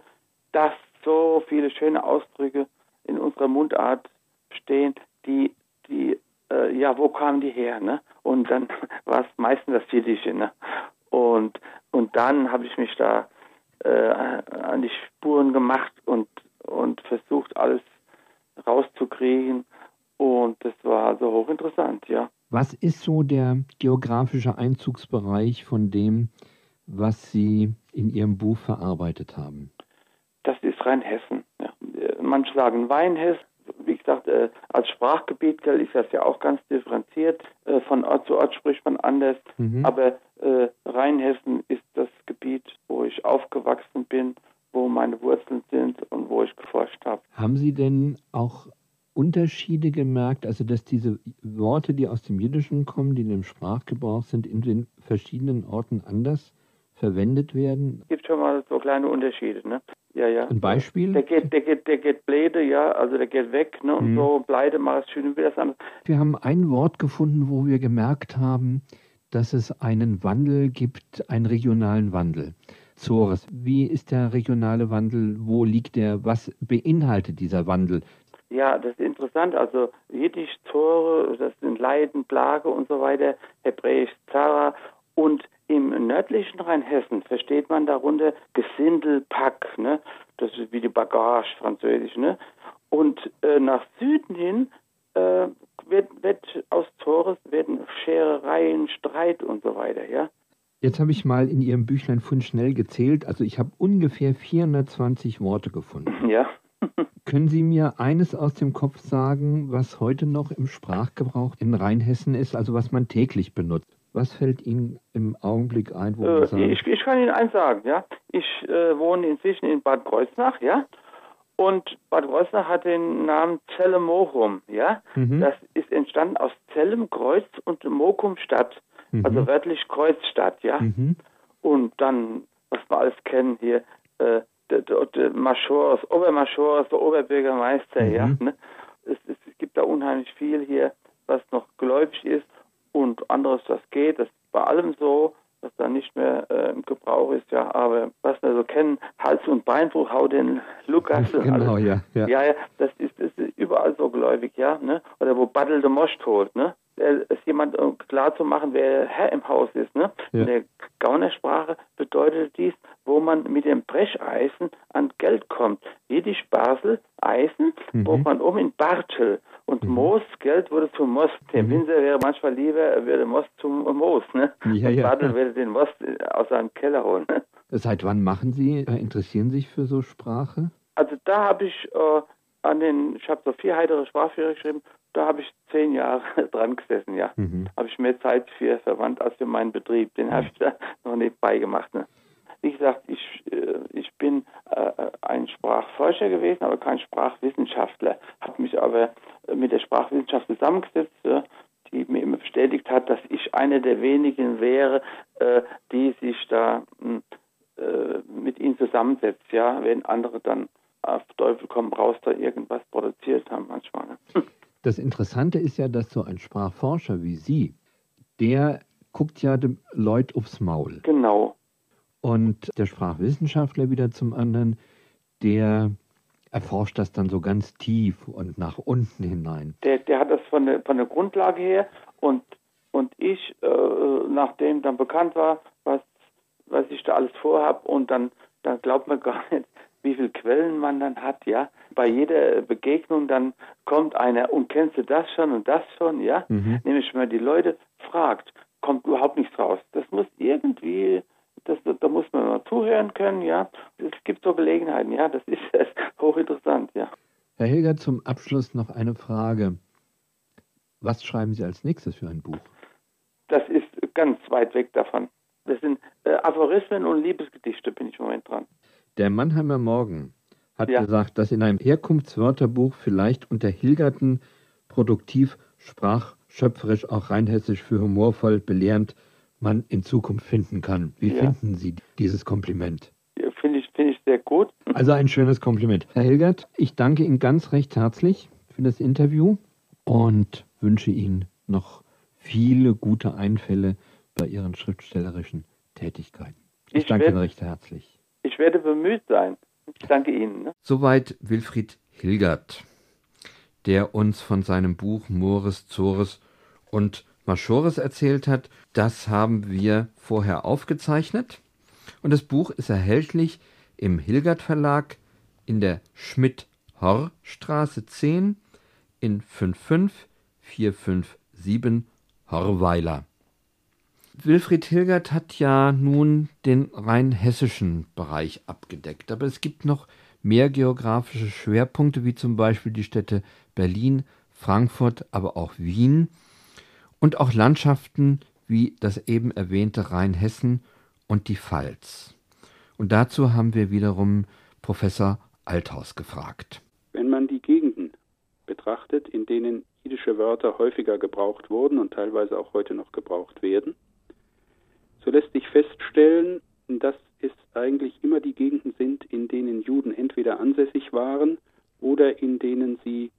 dass so viele schöne Ausdrücke in unserer Mundart stehen, die, die, äh, ja, wo kamen die her, ne? Und dann *laughs* war es meistens das Jiddische, ne? Und, und dann habe ich mich da äh, an die Spuren gemacht und, und versucht, alles kriegen. Und das war also hochinteressant, ja. Was ist so der geografische Einzugsbereich von dem, was Sie in Ihrem Buch verarbeitet haben? Das ist Rheinhessen. Ja. Manche sagen Weinhessen. Wie gesagt, äh, als Sprachgebiet ist das ja auch ganz differenziert. Äh, von Ort zu Ort spricht man anders. Mhm. Aber äh, Rheinhessen ist das Gebiet, wo ich aufgewachsen bin, wo meine Wurzeln sind und wo ich geforscht habe. Haben Sie denn auch Unterschiede gemerkt, also dass diese Worte, die aus dem Jiddischen kommen, die in dem Sprachgebrauch sind, in den verschiedenen Orten anders verwendet werden? Es gibt schon mal so kleine Unterschiede, ne? Ja, ja. Ein Beispiel? Der geht, der geht, der geht Bläde, ja, also der geht weg, ne? Und hm. so Bleide macht es schön wieder das andere. Wir haben ein Wort gefunden, wo wir gemerkt haben, dass es einen Wandel gibt, einen regionalen Wandel. Zores. Wie ist der regionale Wandel? Wo liegt der? Was beinhaltet dieser Wandel? Ja, das ist interessant. Also Jiddisch Tore, das sind Leiden, Plage und so weiter, Hebräisch Zara und im nördlichen Rheinhessen versteht man darunter Gesindel, Pack, ne? Das ist wie die Bagage, Französisch, ne? Und äh, nach Süden hin äh, wird, wird aus Tores werden Scherereien, Streit und so weiter, ja? Jetzt habe ich mal in Ihrem Büchlein von schnell gezählt, also ich habe ungefähr 420 Worte gefunden. *laughs* Ja. Können Sie mir eines aus dem Kopf sagen, was heute noch im Sprachgebrauch in Rheinhessen ist, also was man täglich benutzt? Was fällt Ihnen im Augenblick ein? Wo äh, sagen, ich, ich, kann Ihnen eins sagen, ja. Ich äh, wohne inzwischen in Bad Kreuznach, ja. Und Bad Kreuznach hat den Namen Zelle Mochum, ja. Mhm. Das ist entstanden aus Zellem, Kreuz und Mokum Stadt. Mhm. Also wörtlich Kreuzstadt, ja. Mhm. Und dann, was wir alles kennen hier, äh, der, der, der Maschors, Obermaschors, der Oberbürgermeister, mhm. ja. Ne? Es, es, gibt da unheimlich viel hier, was noch gläubig ist und anderes, was geht. Das ist bei allem so, was da nicht mehr äh, im Gebrauch ist, ja. Aber was wir so kennen, Hals- und Beinbruch, hau den Lukas. *laughs* Genau, alles. ja, ja. Ja, ja, das ist, das ist überall so gläubig, ja. Ne? Oder wo Baddel de Most holt, ne? Es jemand äh, klar zu machen, wer Herr im Haus ist. Ne? Ja. In der Gaunersprache bedeutet dies, wo man mit dem Brecheisen an Geld kommt. Jiddisch Basel, Eisen, mhm. wo man um in Bartel. Und mhm. Moos, Geld wurde zum Most. Der mhm. Winzer wäre manchmal lieber, er würde Most zum Moos. Ne? Ja, ja. Bartel würde den Most äh, aus seinem Keller holen. Ne? Seit wann machen Sie, äh, interessieren sich für so Sprache? Also da habe ich äh, an den, ich habe so vier heitere Sprachführer geschrieben, da habe ich zehn Jahre *laughs* dran gesessen, ja. Mhm. Habe ich mehr Zeit für verwandt als für meinen Betrieb. Den habe ich da *laughs* noch nebenbei gemacht. Ne? Wie gesagt, ich, äh, ich bin äh, ein Sprachforscher gewesen, aber kein Sprachwissenschaftler. Habe mich aber mit der Sprachwissenschaft zusammengesetzt, äh, die mir immer bestätigt hat, dass ich einer der wenigen wäre, äh, die sich da hm, äh, mit ihnen zusammensetzt, ja, wenn andere dann auf Teufel komm raus da irgendwas produziert haben manchmal. Ne? Das Interessante ist ja, dass so ein Sprachforscher wie Sie, der guckt ja dem Leut aufs Maul. Genau. Und der Sprachwissenschaftler wieder zum anderen, der erforscht das dann so ganz tief und nach unten hinein. Der, der hat das von der, von der Grundlage her und, und ich, äh, nachdem dann bekannt war, was, was ich da alles vorhab und dann, dann glaubt man gar nicht, wie viele Quellen man dann hat, ja. Bei jeder Begegnung dann kommt einer und kennst du das schon und das schon, ja. Mhm. Nämlich wenn man die Leute fragt, kommt überhaupt nichts raus. Das muss irgendwie, das, da muss man mal zuhören können, ja. Es gibt so Gelegenheiten, ja. Das ist, das *laughs* ist hochinteressant, ja. Herr Hilger, zum Abschluss noch eine Frage. Was schreiben Sie als nächstes für ein Buch? Das ist ganz weit weg davon. Das sind äh, Aphorismen und Liebesgedichte, bin ich im Moment dran. Der Mannheimer Morgen hat ja. gesagt, dass in einem Herkunftswörterbuch vielleicht unter Hilgerten produktiv, sprachschöpferisch, auch rheinhessisch für humorvoll, belehrend man in Zukunft finden kann. Wie ja. finden Sie dieses Kompliment? Ja, Finde ich, find ich sehr gut. Also ein schönes Kompliment. Herr Hilgert, ich danke Ihnen ganz recht herzlich für das Interview und wünsche Ihnen noch viele gute Einfälle bei Ihren schriftstellerischen Tätigkeiten. Ich, ich danke Ihnen recht herzlich. Ich werde bemüht sein. Ich danke Ihnen. Ne? Soweit Wilfried Hilgert, der uns von seinem Buch Mores, Zores und Maschores erzählt hat. Das haben wir vorher aufgezeichnet. Und das Buch ist erhältlich im Hilgert Verlag in der Schmidt-Horr-Straße 10 in 55457 Horweiler. Wilfried Hilgert hat ja nun den rein hessischen Bereich abgedeckt, aber es gibt noch mehr geografische Schwerpunkte, wie zum Beispiel die Städte Berlin, Frankfurt, aber auch Wien und auch Landschaften wie das eben erwähnte Rheinhessen und die Pfalz. Und dazu haben wir wiederum Professor Althaus gefragt. Wenn man die Gegenden betrachtet, in denen jiddische Wörter häufiger gebraucht wurden und teilweise auch heute noch gebraucht werden, so lässt sich feststellen, dass es eigentlich immer die Gegenden sind, in denen Juden entweder ansässig waren oder in denen sie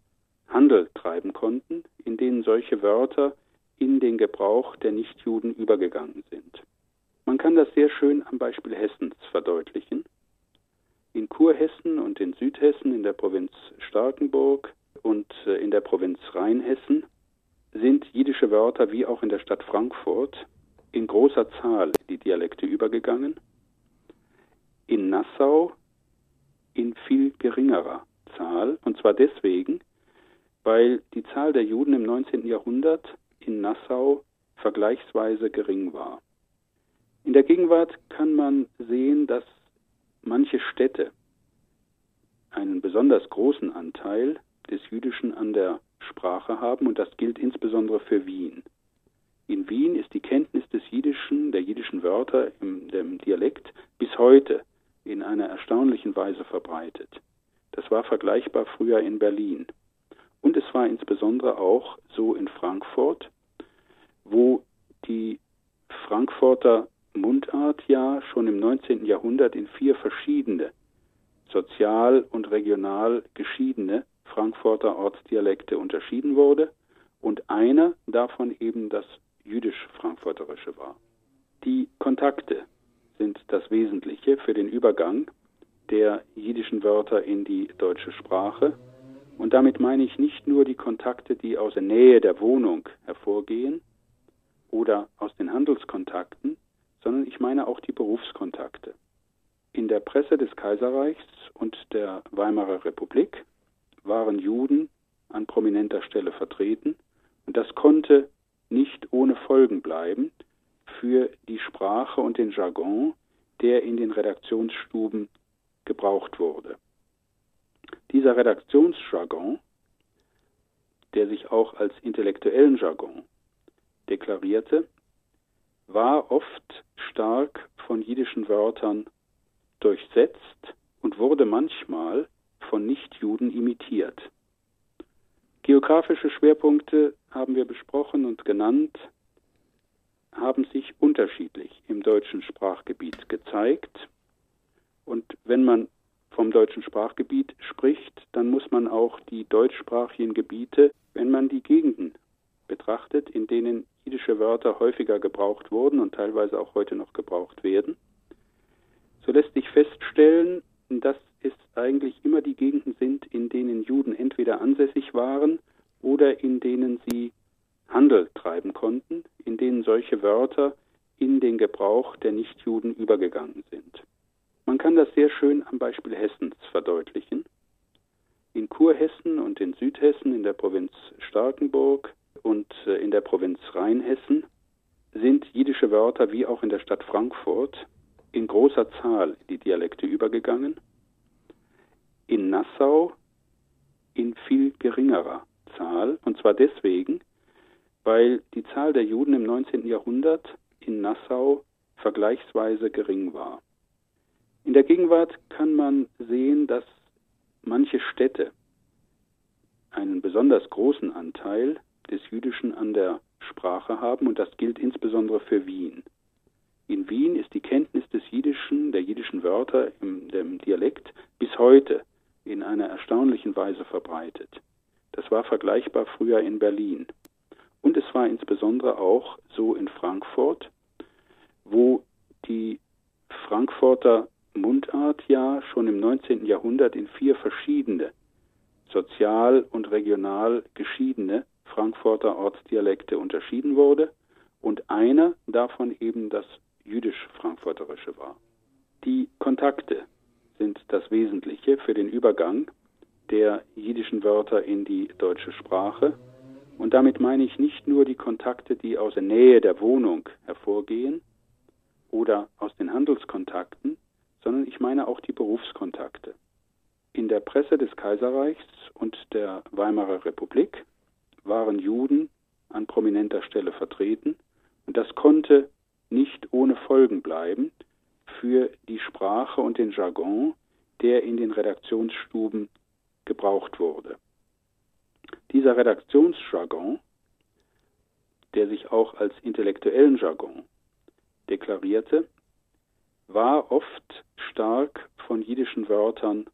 Handel treiben konnten, in denen solche Wörter in den Gebrauch der Nichtjuden übergegangen sind. Man kann das sehr schön am Beispiel Hessens verdeutlichen. In Kurhessen und in Südhessen, in der Provinz Starkenburg und äh, in der Provinz Rheinhessen sind jiddische Wörter wie auch in der Stadt Frankfurt in großer Zahl die Dialekte übergegangen. In Nassau in viel geringerer Zahl. Und zwar deswegen, weil die Zahl der Juden im 19. Jahrhundert in Nassau vergleichsweise gering war. In der Gegenwart kann man sehen, dass manche Städte einen besonders großen Anteil des Jüdischen an der Sprache haben und das gilt insbesondere für Wien. In Wien ist die Kenntnis des Jiddischen, der jiddischen Wörter im, im Dialekt bis heute in einer erstaunlichen Weise verbreitet. Das war vergleichbar früher in Berlin. Und es war insbesondere auch so in Frankfurt, wo die Frankfurter Mundart ja schon im 19. Jahrhundert in vier verschiedene sozial und regional geschiedene Frankfurter Ortsdialekte unterschieden wurde und einer davon eben das jüdisch-frankfurterische war. Die Kontakte sind das Wesentliche für den Übergang der jiddischen Wörter in die deutsche Sprache. Und damit meine ich nicht nur die Kontakte, die aus der Nähe der Wohnung hervorgehen oder aus den Handelskontakten, sondern ich meine auch die Berufskontakte. In der Presse des Kaiserreichs und der Weimarer Republik waren Juden an prominenter Stelle vertreten und das konnte nicht ohne Folgen bleiben für die Sprache und den Jargon, der in den Redaktionsstuben gebraucht wurde. Dieser Redaktionsjargon, der sich auch als intellektuellen Jargon deklarierte, war oft stark von jiddischen Wörtern durchsetzt und wurde manchmal von Nichtjuden imitiert. Geografische Schwerpunkte haben wir besprochen und genannt, haben sich unterschiedlich im deutschen Sprachgebiet gezeigt. Und wenn man vom deutschen Sprachgebiet spricht, dann muss man auch die deutschsprachigen Gebiete, wenn man die Gegenden betrachtet, in denen jiddische Wörter häufiger gebraucht wurden und teilweise auch heute noch gebraucht werden, so lässt sich feststellen, dass es eigentlich immer die Gegenden sind, in denen Juden entweder ansässig waren oder in denen sie Handel treiben konnten, in denen solche Wörter in den Gebrauch der Nichtjuden übergegangen sind. Man kann das sehr schön am Beispiel Hessens verdeutlichen. In Kurhessen und in Südhessen, in der Provinz Starkenburg und äh, in der Provinz Rheinhessen sind jiddische Wörter wie auch in der Stadt Frankfurt in großer Zahl in die Dialekte übergegangen. In Nassau in viel geringerer Zahl, und zwar deswegen, weil die Zahl der Juden im 19. Jahrhundert in Nassau vergleichsweise gering war. In der Gegenwart kann man sehen, dass manche Städte einen besonders großen Anteil des Jüdischen an der Sprache haben und das gilt insbesondere für Wien. In Wien ist die Kenntnis des Jiddischen, der jiddischen Wörter im, im Dialekt bis heute in einer erstaunlichen Weise verbreitet. Das war vergleichbar früher in Berlin. Und es war insbesondere auch so in Frankfurt, wo die Frankfurter Mundart ja schon im 19. Jahrhundert in vier verschiedene sozial und regional geschiedene Frankfurter Ortsdialekte unterschieden wurde und einer davon eben das jüdisch-frankfurterische war. Die Kontakte sind das Wesentliche für den Übergang der jiddischen Wörter in die deutsche Sprache. Und damit meine ich nicht nur die Kontakte, die aus der Nähe der Wohnung hervorgehen oder aus den Handelskontakten, sondern ich meine auch die Berufskontakte. In der Presse des Kaiserreichs und der Weimarer Republik waren Juden an prominenter Stelle vertreten und das konnte nicht ohne Folgen bleiben für die Sprache und den Jargon, der in den Redaktionsstuben gebraucht wurde. Dieser Redaktionsjargon, der sich auch als intellektuellen Jargon deklarierte, war oft stark von jiddischen Wörtern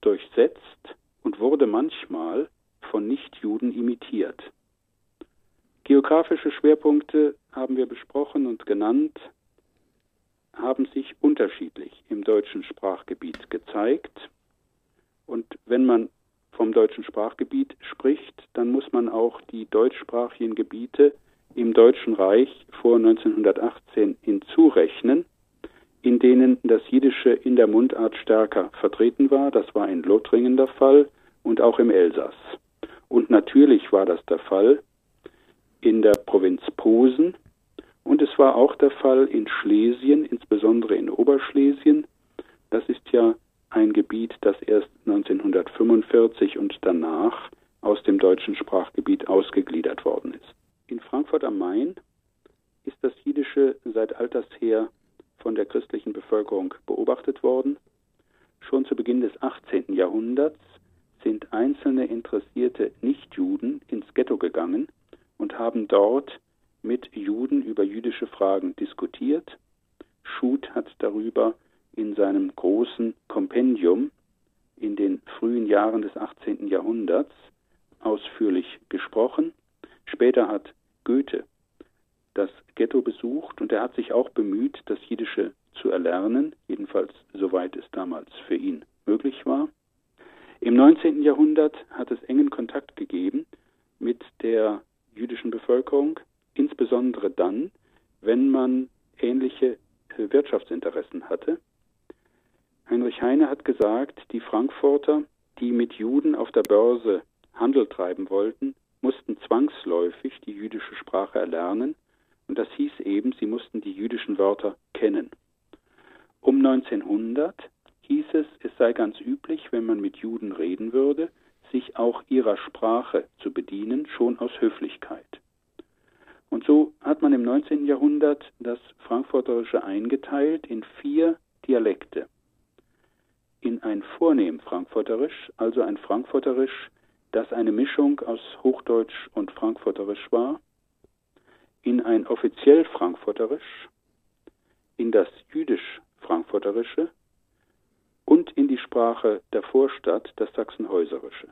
durchsetzt und wurde manchmal von Nichtjuden imitiert. Geografische Schwerpunkte haben wir besprochen und genannt, haben sich unterschiedlich im deutschen Sprachgebiet gezeigt. Und wenn man vom deutschen Sprachgebiet spricht, dann muss man auch die deutschsprachigen Gebiete im Deutschen Reich vor 1918 hinzurechnen, in denen das Jiddische in der Mundart stärker vertreten war. Das war in Lothringen der Fall und auch im Elsass. Und natürlich war das der Fall in der Provinz Posen und es war auch der Fall in Schlesien, insbesondere in Oberschlesien. Das ist ja ein Gebiet, das erst 1945 und danach aus dem deutschen Sprachgebiet ausgegliedert worden ist. In Frankfurt am Main ist das Jiddische seit alters her von der christlichen Bevölkerung beobachtet worden. Schon zu Beginn des 18. Jahrhunderts sind einzelne interessierte Nichtjuden ins Ghetto gegangen und haben dort mit Juden über jüdische Fragen diskutiert. Schut hat darüber in seinem großen Kompendium in den frühen Jahren des 18. Jahrhunderts ausführlich gesprochen. Später hat Goethe das Ghetto besucht und er hat sich auch bemüht, das Jiddische zu erlernen, jedenfalls soweit es damals für ihn möglich war. Im 19. Jahrhundert hat es engen Kontakt gegeben mit der jüdischen Bevölkerung, insbesondere dann, wenn man ähnliche Wirtschaftsinteressen hatte. Heinrich Heine hat gesagt, die Frankfurter, die mit Juden auf der Börse Handel treiben wollten, mussten zwangsläufig die jüdische Sprache erlernen, und das hieß eben, sie mussten die jüdischen Wörter kennen. Um 1900 hieß es, es sei ganz üblich, wenn man mit Juden reden würde, sich auch ihrer Sprache zu bedienen, schon aus Höflichkeit. Und so hat man im 19. Jahrhundert das Frankfurterische eingeteilt in vier Dialekte. In ein vornehm Frankfurterisch, also ein Frankfurterisch, das eine Mischung aus Hochdeutsch und Frankfurterisch war, in ein offiziell Frankfurterisch, in das jüdisch-frankfurterische und in die Sprache der Vorstadt, das Sachsenhäuserische.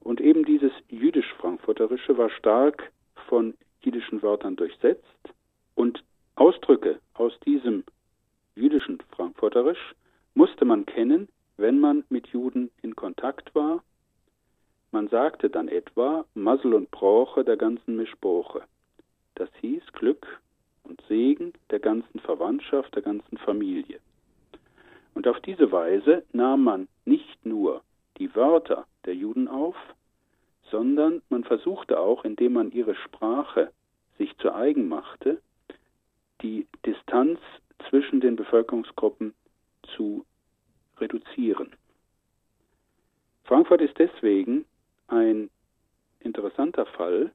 Und eben dieses jüdisch-frankfurterische war stark von jüdischen Wörtern durchsetzt und Ausdrücke aus diesem jüdischen Frankfurterisch musste man kennen, wenn man mit Juden in Kontakt war. Man sagte dann etwa Masel und Brauche der ganzen Mischbroche. Das hieß Glück und Segen der ganzen Verwandtschaft, der ganzen Familie. Und auf diese Weise nahm man nicht nur die Wörter der Juden auf, sondern man versuchte auch, indem man ihre Sprache sich zu eigen machte, die Distanz zwischen den Bevölkerungsgruppen zu reduzieren. Frankfurt ist deswegen ein interessanter Fall,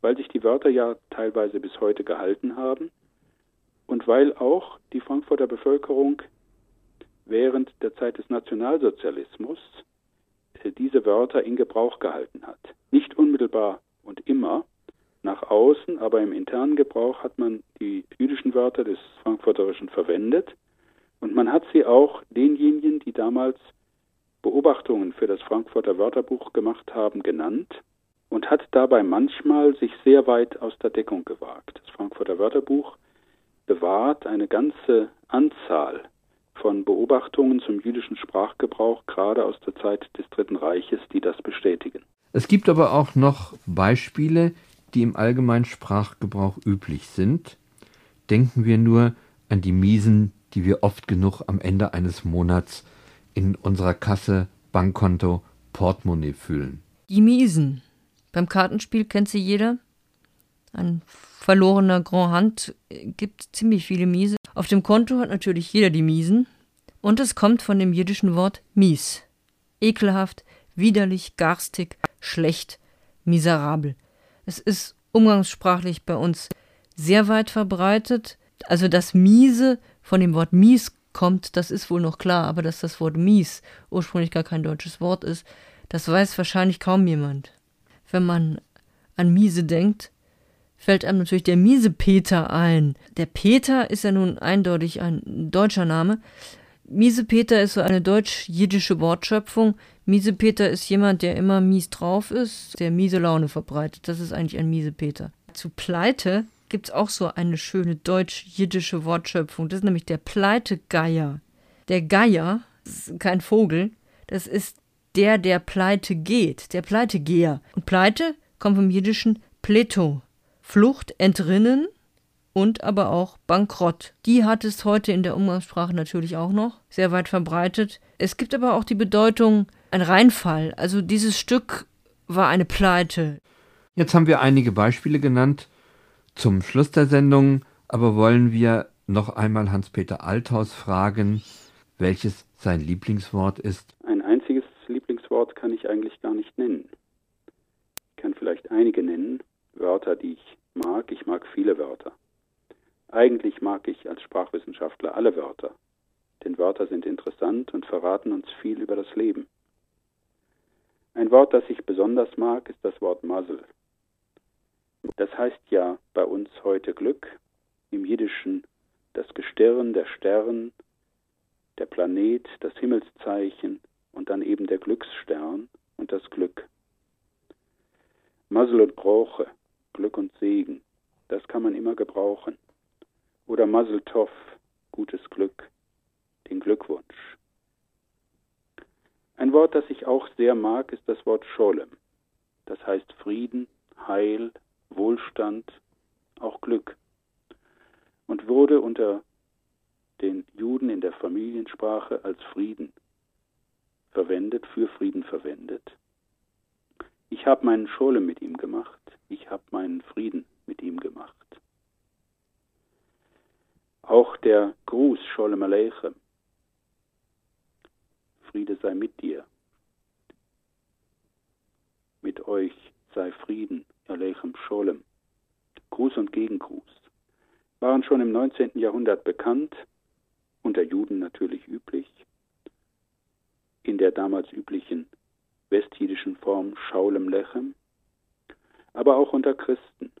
weil sich die Wörter ja teilweise bis heute gehalten haben und weil auch die Frankfurter Bevölkerung während der Zeit des Nationalsozialismus diese Wörter in Gebrauch gehalten hat. Nicht unmittelbar und immer nach außen, aber im internen Gebrauch hat man die jüdischen Wörter des Frankfurterischen verwendet und man hat sie auch denjenigen, die damals Beobachtungen für das Frankfurter Wörterbuch gemacht haben, genannt und hat dabei manchmal sich sehr weit aus der Deckung gewagt. Das Frankfurter Wörterbuch bewahrt eine ganze Anzahl von Beobachtungen zum jüdischen Sprachgebrauch, gerade aus der Zeit des Dritten Reiches, die das bestätigen. Es gibt aber auch noch Beispiele, die im allgemeinen Sprachgebrauch üblich sind. Denken wir nur an die Miesen, die wir oft genug am Ende eines Monats in unserer Kasse Bankkonto, Portemonnaie fühlen. Die Miesen. Beim Kartenspiel kennt sie jeder. Ein verlorener Grand Hand gibt ziemlich viele Miese. Auf dem Konto hat natürlich jeder die Miesen. Und es kommt von dem jiddischen Wort mies. Ekelhaft, widerlich, garstig, schlecht, miserabel. Es ist umgangssprachlich bei uns sehr weit verbreitet. Also das Miese von dem Wort mies kommt, das ist wohl noch klar, aber dass das Wort mies ursprünglich gar kein deutsches Wort ist, das weiß wahrscheinlich kaum jemand. Wenn man an miese denkt, fällt einem natürlich der miese Peter ein. Der Peter ist ja nun eindeutig ein deutscher Name. Miese Peter ist so eine deutsch-jiddische Wortschöpfung. Miese Peter ist jemand, der immer mies drauf ist, der miese Laune verbreitet. Das ist eigentlich ein miese Peter. Zu Pleite gibt es auch so eine schöne deutsch-jiddische Wortschöpfung. Das ist nämlich der Pleitegeier. Der Geier, ist kein Vogel, das ist der, der pleite geht, der Pleitegeher. Und Pleite kommt vom jiddischen Pleto. Flucht, entrinnen und aber auch Bankrott. Die hat es heute in der Umgangssprache natürlich auch noch, sehr weit verbreitet. Es gibt aber auch die Bedeutung ein Reinfall. Also dieses Stück war eine Pleite. Jetzt haben wir einige Beispiele genannt zum Schluss der Sendung, aber wollen wir noch einmal Hans-Peter Althaus fragen, welches sein Lieblingswort ist. Ein einziges Lieblingswort kann ich eigentlich gar nicht nennen. Ich kann vielleicht einige nennen, Wörter, die ich mag. Ich mag viele Wörter. Eigentlich mag ich als Sprachwissenschaftler alle Wörter, denn Wörter sind interessant und verraten uns viel über das Leben. Ein Wort, das ich besonders mag, ist das Wort Muzzle. Das heißt ja bei uns heute Glück, im Jiddischen das Gestirn, der Stern, der Planet, das Himmelszeichen und dann eben der Glücksstern und das Glück. Masel und Broche, Glück und Segen, das kann man immer gebrauchen. Oder Masel Tov, gutes Glück, den Glückwunsch. Ein Wort, das ich auch sehr mag, ist das Wort Scholem. Das heißt Frieden, Heil, Wohlstand, auch Glück. Und wurde unter den Juden in der Familiensprache als Frieden verwendet, für Frieden verwendet. Ich habe meinen Schole mit ihm gemacht, ich habe meinen Frieden mit ihm gemacht. Auch der Gruß Sholem Aleichem, Friede sei mit dir, mit euch sei Frieden, Aleichem Sholem, Gruß und Gegengruß, waren schon im 19. Jahrhundert bekannt, unter Juden natürlich üblich, in der damals üblichen westjüdischen Form Schaulem Lechem, aber auch unter Christen.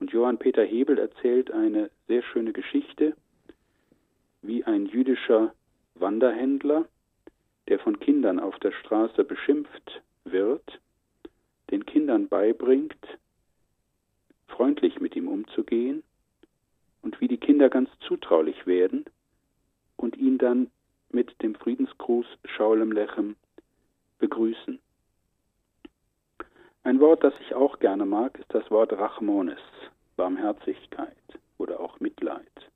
Und Johann Peter Hebel erzählt eine sehr schöne Geschichte, wie ein jüdischer Wanderhändler, der von Kindern auf der Straße beschimpft wird, den Kindern beibringt, freundlich mit ihm umzugehen und wie die Kinder ganz zutraulich werden und ihn dann mit dem Friedensgruß Schaulem Lechem begrüßen. Ein Wort, das ich auch gerne mag, ist das Wort Rachmones, Barmherzigkeit oder auch Mitleid.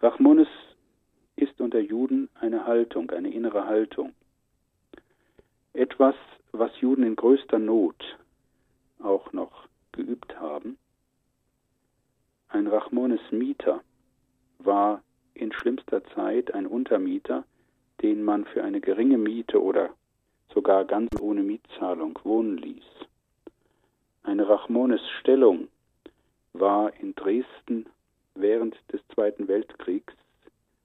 Rachmones ist unter Juden eine Haltung, eine innere Haltung. Etwas, was Juden in größter Not auch noch geübt haben. Ein Rachmones Mieter war in schlimmster Zeit ein Untermieter, den man für eine geringe Miete oder sogar ganz ohne Mietzahlung wohnen ließ. Eine Rachmones-Stellung war in Dresden während des Zweiten Weltkriegs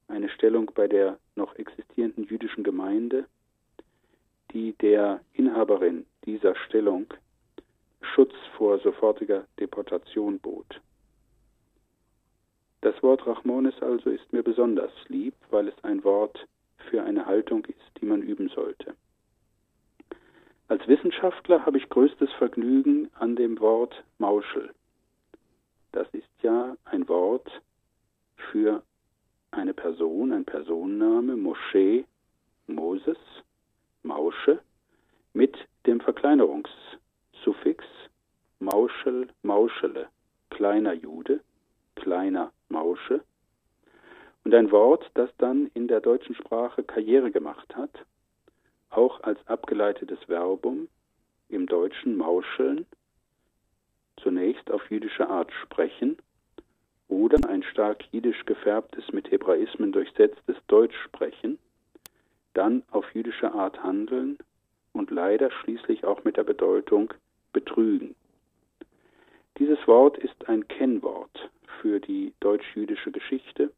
eine Stellung bei der noch existierenden jüdischen Gemeinde, die der Inhaberin dieser Stellung Schutz vor sofortiger Deportation bot. Das Wort Rachmones also ist mir besonders lieb, weil es ein Wort für eine Haltung ist, die man üben sollte. Als Wissenschaftler habe ich größtes Vergnügen an dem Wort Mauschel. Das ist ja ein Wort für eine Person, ein Personenname, Moschee, Moses, Mausche, mit dem Verkleinerungssuffix Mauschel, Mauschele, kleiner Jude, kleiner Mausche. Und ein Wort, das dann in der deutschen Sprache Karriere gemacht hat, auch als abgeleitetes Verbum im Deutschen mauscheln, zunächst auf jüdische Art sprechen oder ein stark jiddisch gefärbtes, mit Hebraismen durchsetztes Deutsch sprechen, dann auf jüdische Art handeln und leider schließlich auch mit der Bedeutung betrügen. Dieses Wort ist ein Kennwort für die deutsch-jüdische Geschichte.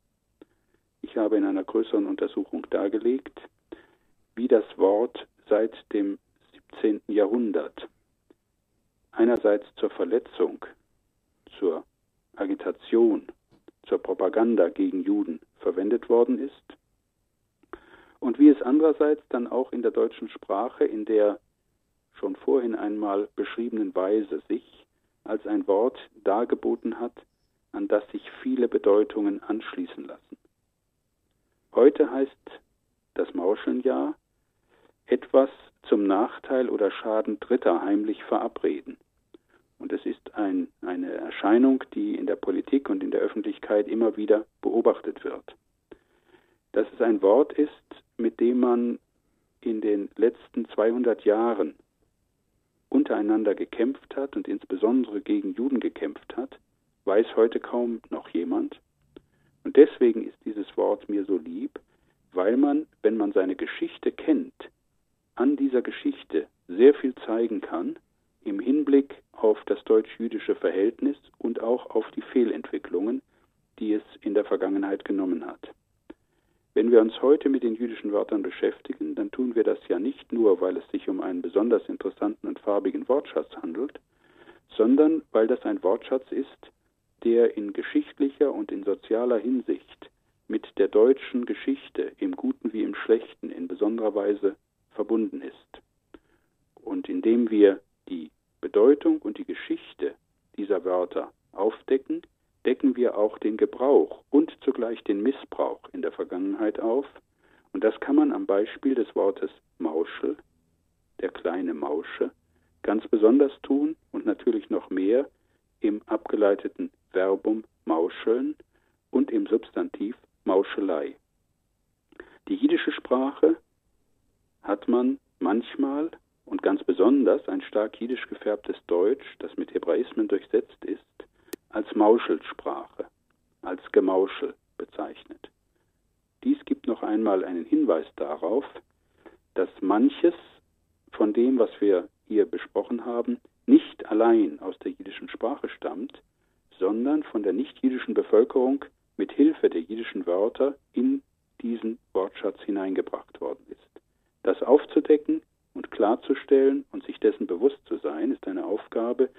Ich habe in einer größeren Untersuchung dargelegt, wie das Wort seit dem 17. Jahrhundert einerseits zur Verletzung, zur Agitation, zur Propaganda gegen Juden verwendet worden ist und wie es andererseits dann auch in der deutschen Sprache in der schon vorhin einmal beschriebenen Weise sich als ein Wort dargeboten hat, an das sich viele Bedeutungen anschließen lassen. Heute heißt das Mauscheln ja etwas zum Nachteil oder Schaden Dritter heimlich verabreden. Und es ist ein, eine Erscheinung, die in der Politik und in der Öffentlichkeit immer wieder beobachtet wird. Dass es ein Wort ist, mit dem man in den letzten 200 Jahren untereinander gekämpft hat und insbesondere gegen Juden gekämpft hat, weiß heute kaum noch jemand. Und deswegen ist dieses Wort mir so lieb, weil man, wenn man seine Geschichte kennt, an dieser Geschichte sehr viel zeigen kann im Hinblick auf das deutsch-jüdische Verhältnis und auch auf die Fehlentwicklungen, die es in der Vergangenheit genommen hat. Wenn wir uns heute mit den jüdischen Wörtern beschäftigen, dann tun wir das ja nicht nur, weil es sich um einen besonders interessanten und farbigen Wortschatz handelt, sondern weil das ein Wortschatz ist, der in geschichtlicher und in sozialer Hinsicht mit der deutschen Geschichte im Guten wie im Schlechten in besonderer Weise verbunden ist. Und indem wir die Bedeutung und die Geschichte dieser Wörter aufdecken, decken wir auch den Gebrauch und zugleich den Missbrauch in der Vergangenheit auf. Und das kann man am Beispiel des Wortes Mauschel, der kleine Mausche, ganz besonders tun und natürlich noch mehr im abgeleiteten Verbum Mauscheln und im Substantiv Mauschelei. Die jiddische Sprache hat man manchmal und ganz besonders ein stark jiddisch gefärbtes Deutsch, das mit Hebraismen durchsetzt ist, als Mauschelsprache, als Gemauschel bezeichnet. Dies gibt noch einmal einen Hinweis darauf, dass manches von dem, was wir hier besprochen haben, nicht allein aus der jiddischen Sprache stammt, sondern von der nicht-jiddischen Bevölkerung mit Hilfe der jiddischen Wörter in diesen Wortschatz hineingebracht worden ist. Das aufzudecken und klarzustellen und sich dessen bewusst zu sein, ist eine Aufgabe,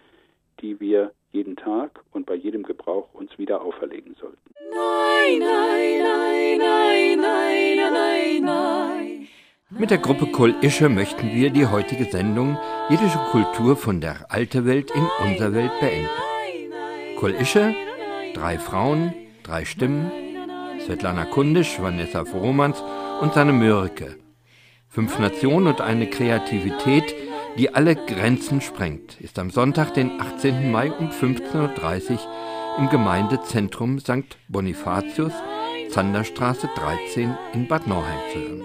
die wir jeden Tag und bei jedem Gebrauch uns wieder auferlegen sollten. Nein, nein, nein, nein, nein, nein, nein. Mit der Gruppe Kol Ische möchten wir die heutige Sendung Jiddische Kultur von der alten Welt in unserer Welt beenden. Kol Ische, drei Frauen, drei Stimmen, Svetlana Kundisch, Vanessa Voromans und seine Mörike. Fünf Nationen und eine Kreativität, die alle Grenzen sprengt, ist am Sonntag, den 18. Mai um 15.30 Uhr im Gemeindezentrum St. Bonifatius, Zanderstraße 13 in Bad Nauheim zu hören.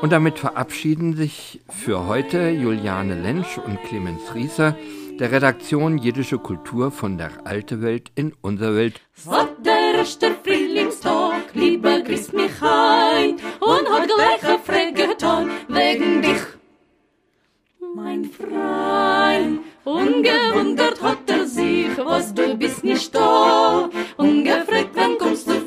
Und damit verabschieden sich für heute Juliane Lensch und Clemens Rieser der Redaktion Jiddische Kultur von der Alte Welt in unserer Welt. So der erste Frühlingstag, lieber grüß mich ein und hat gleich Frage getan wegen dich mein Freund. Ungewundert hat er sich, was du bist nicht da. Ungefragt, wann kommst du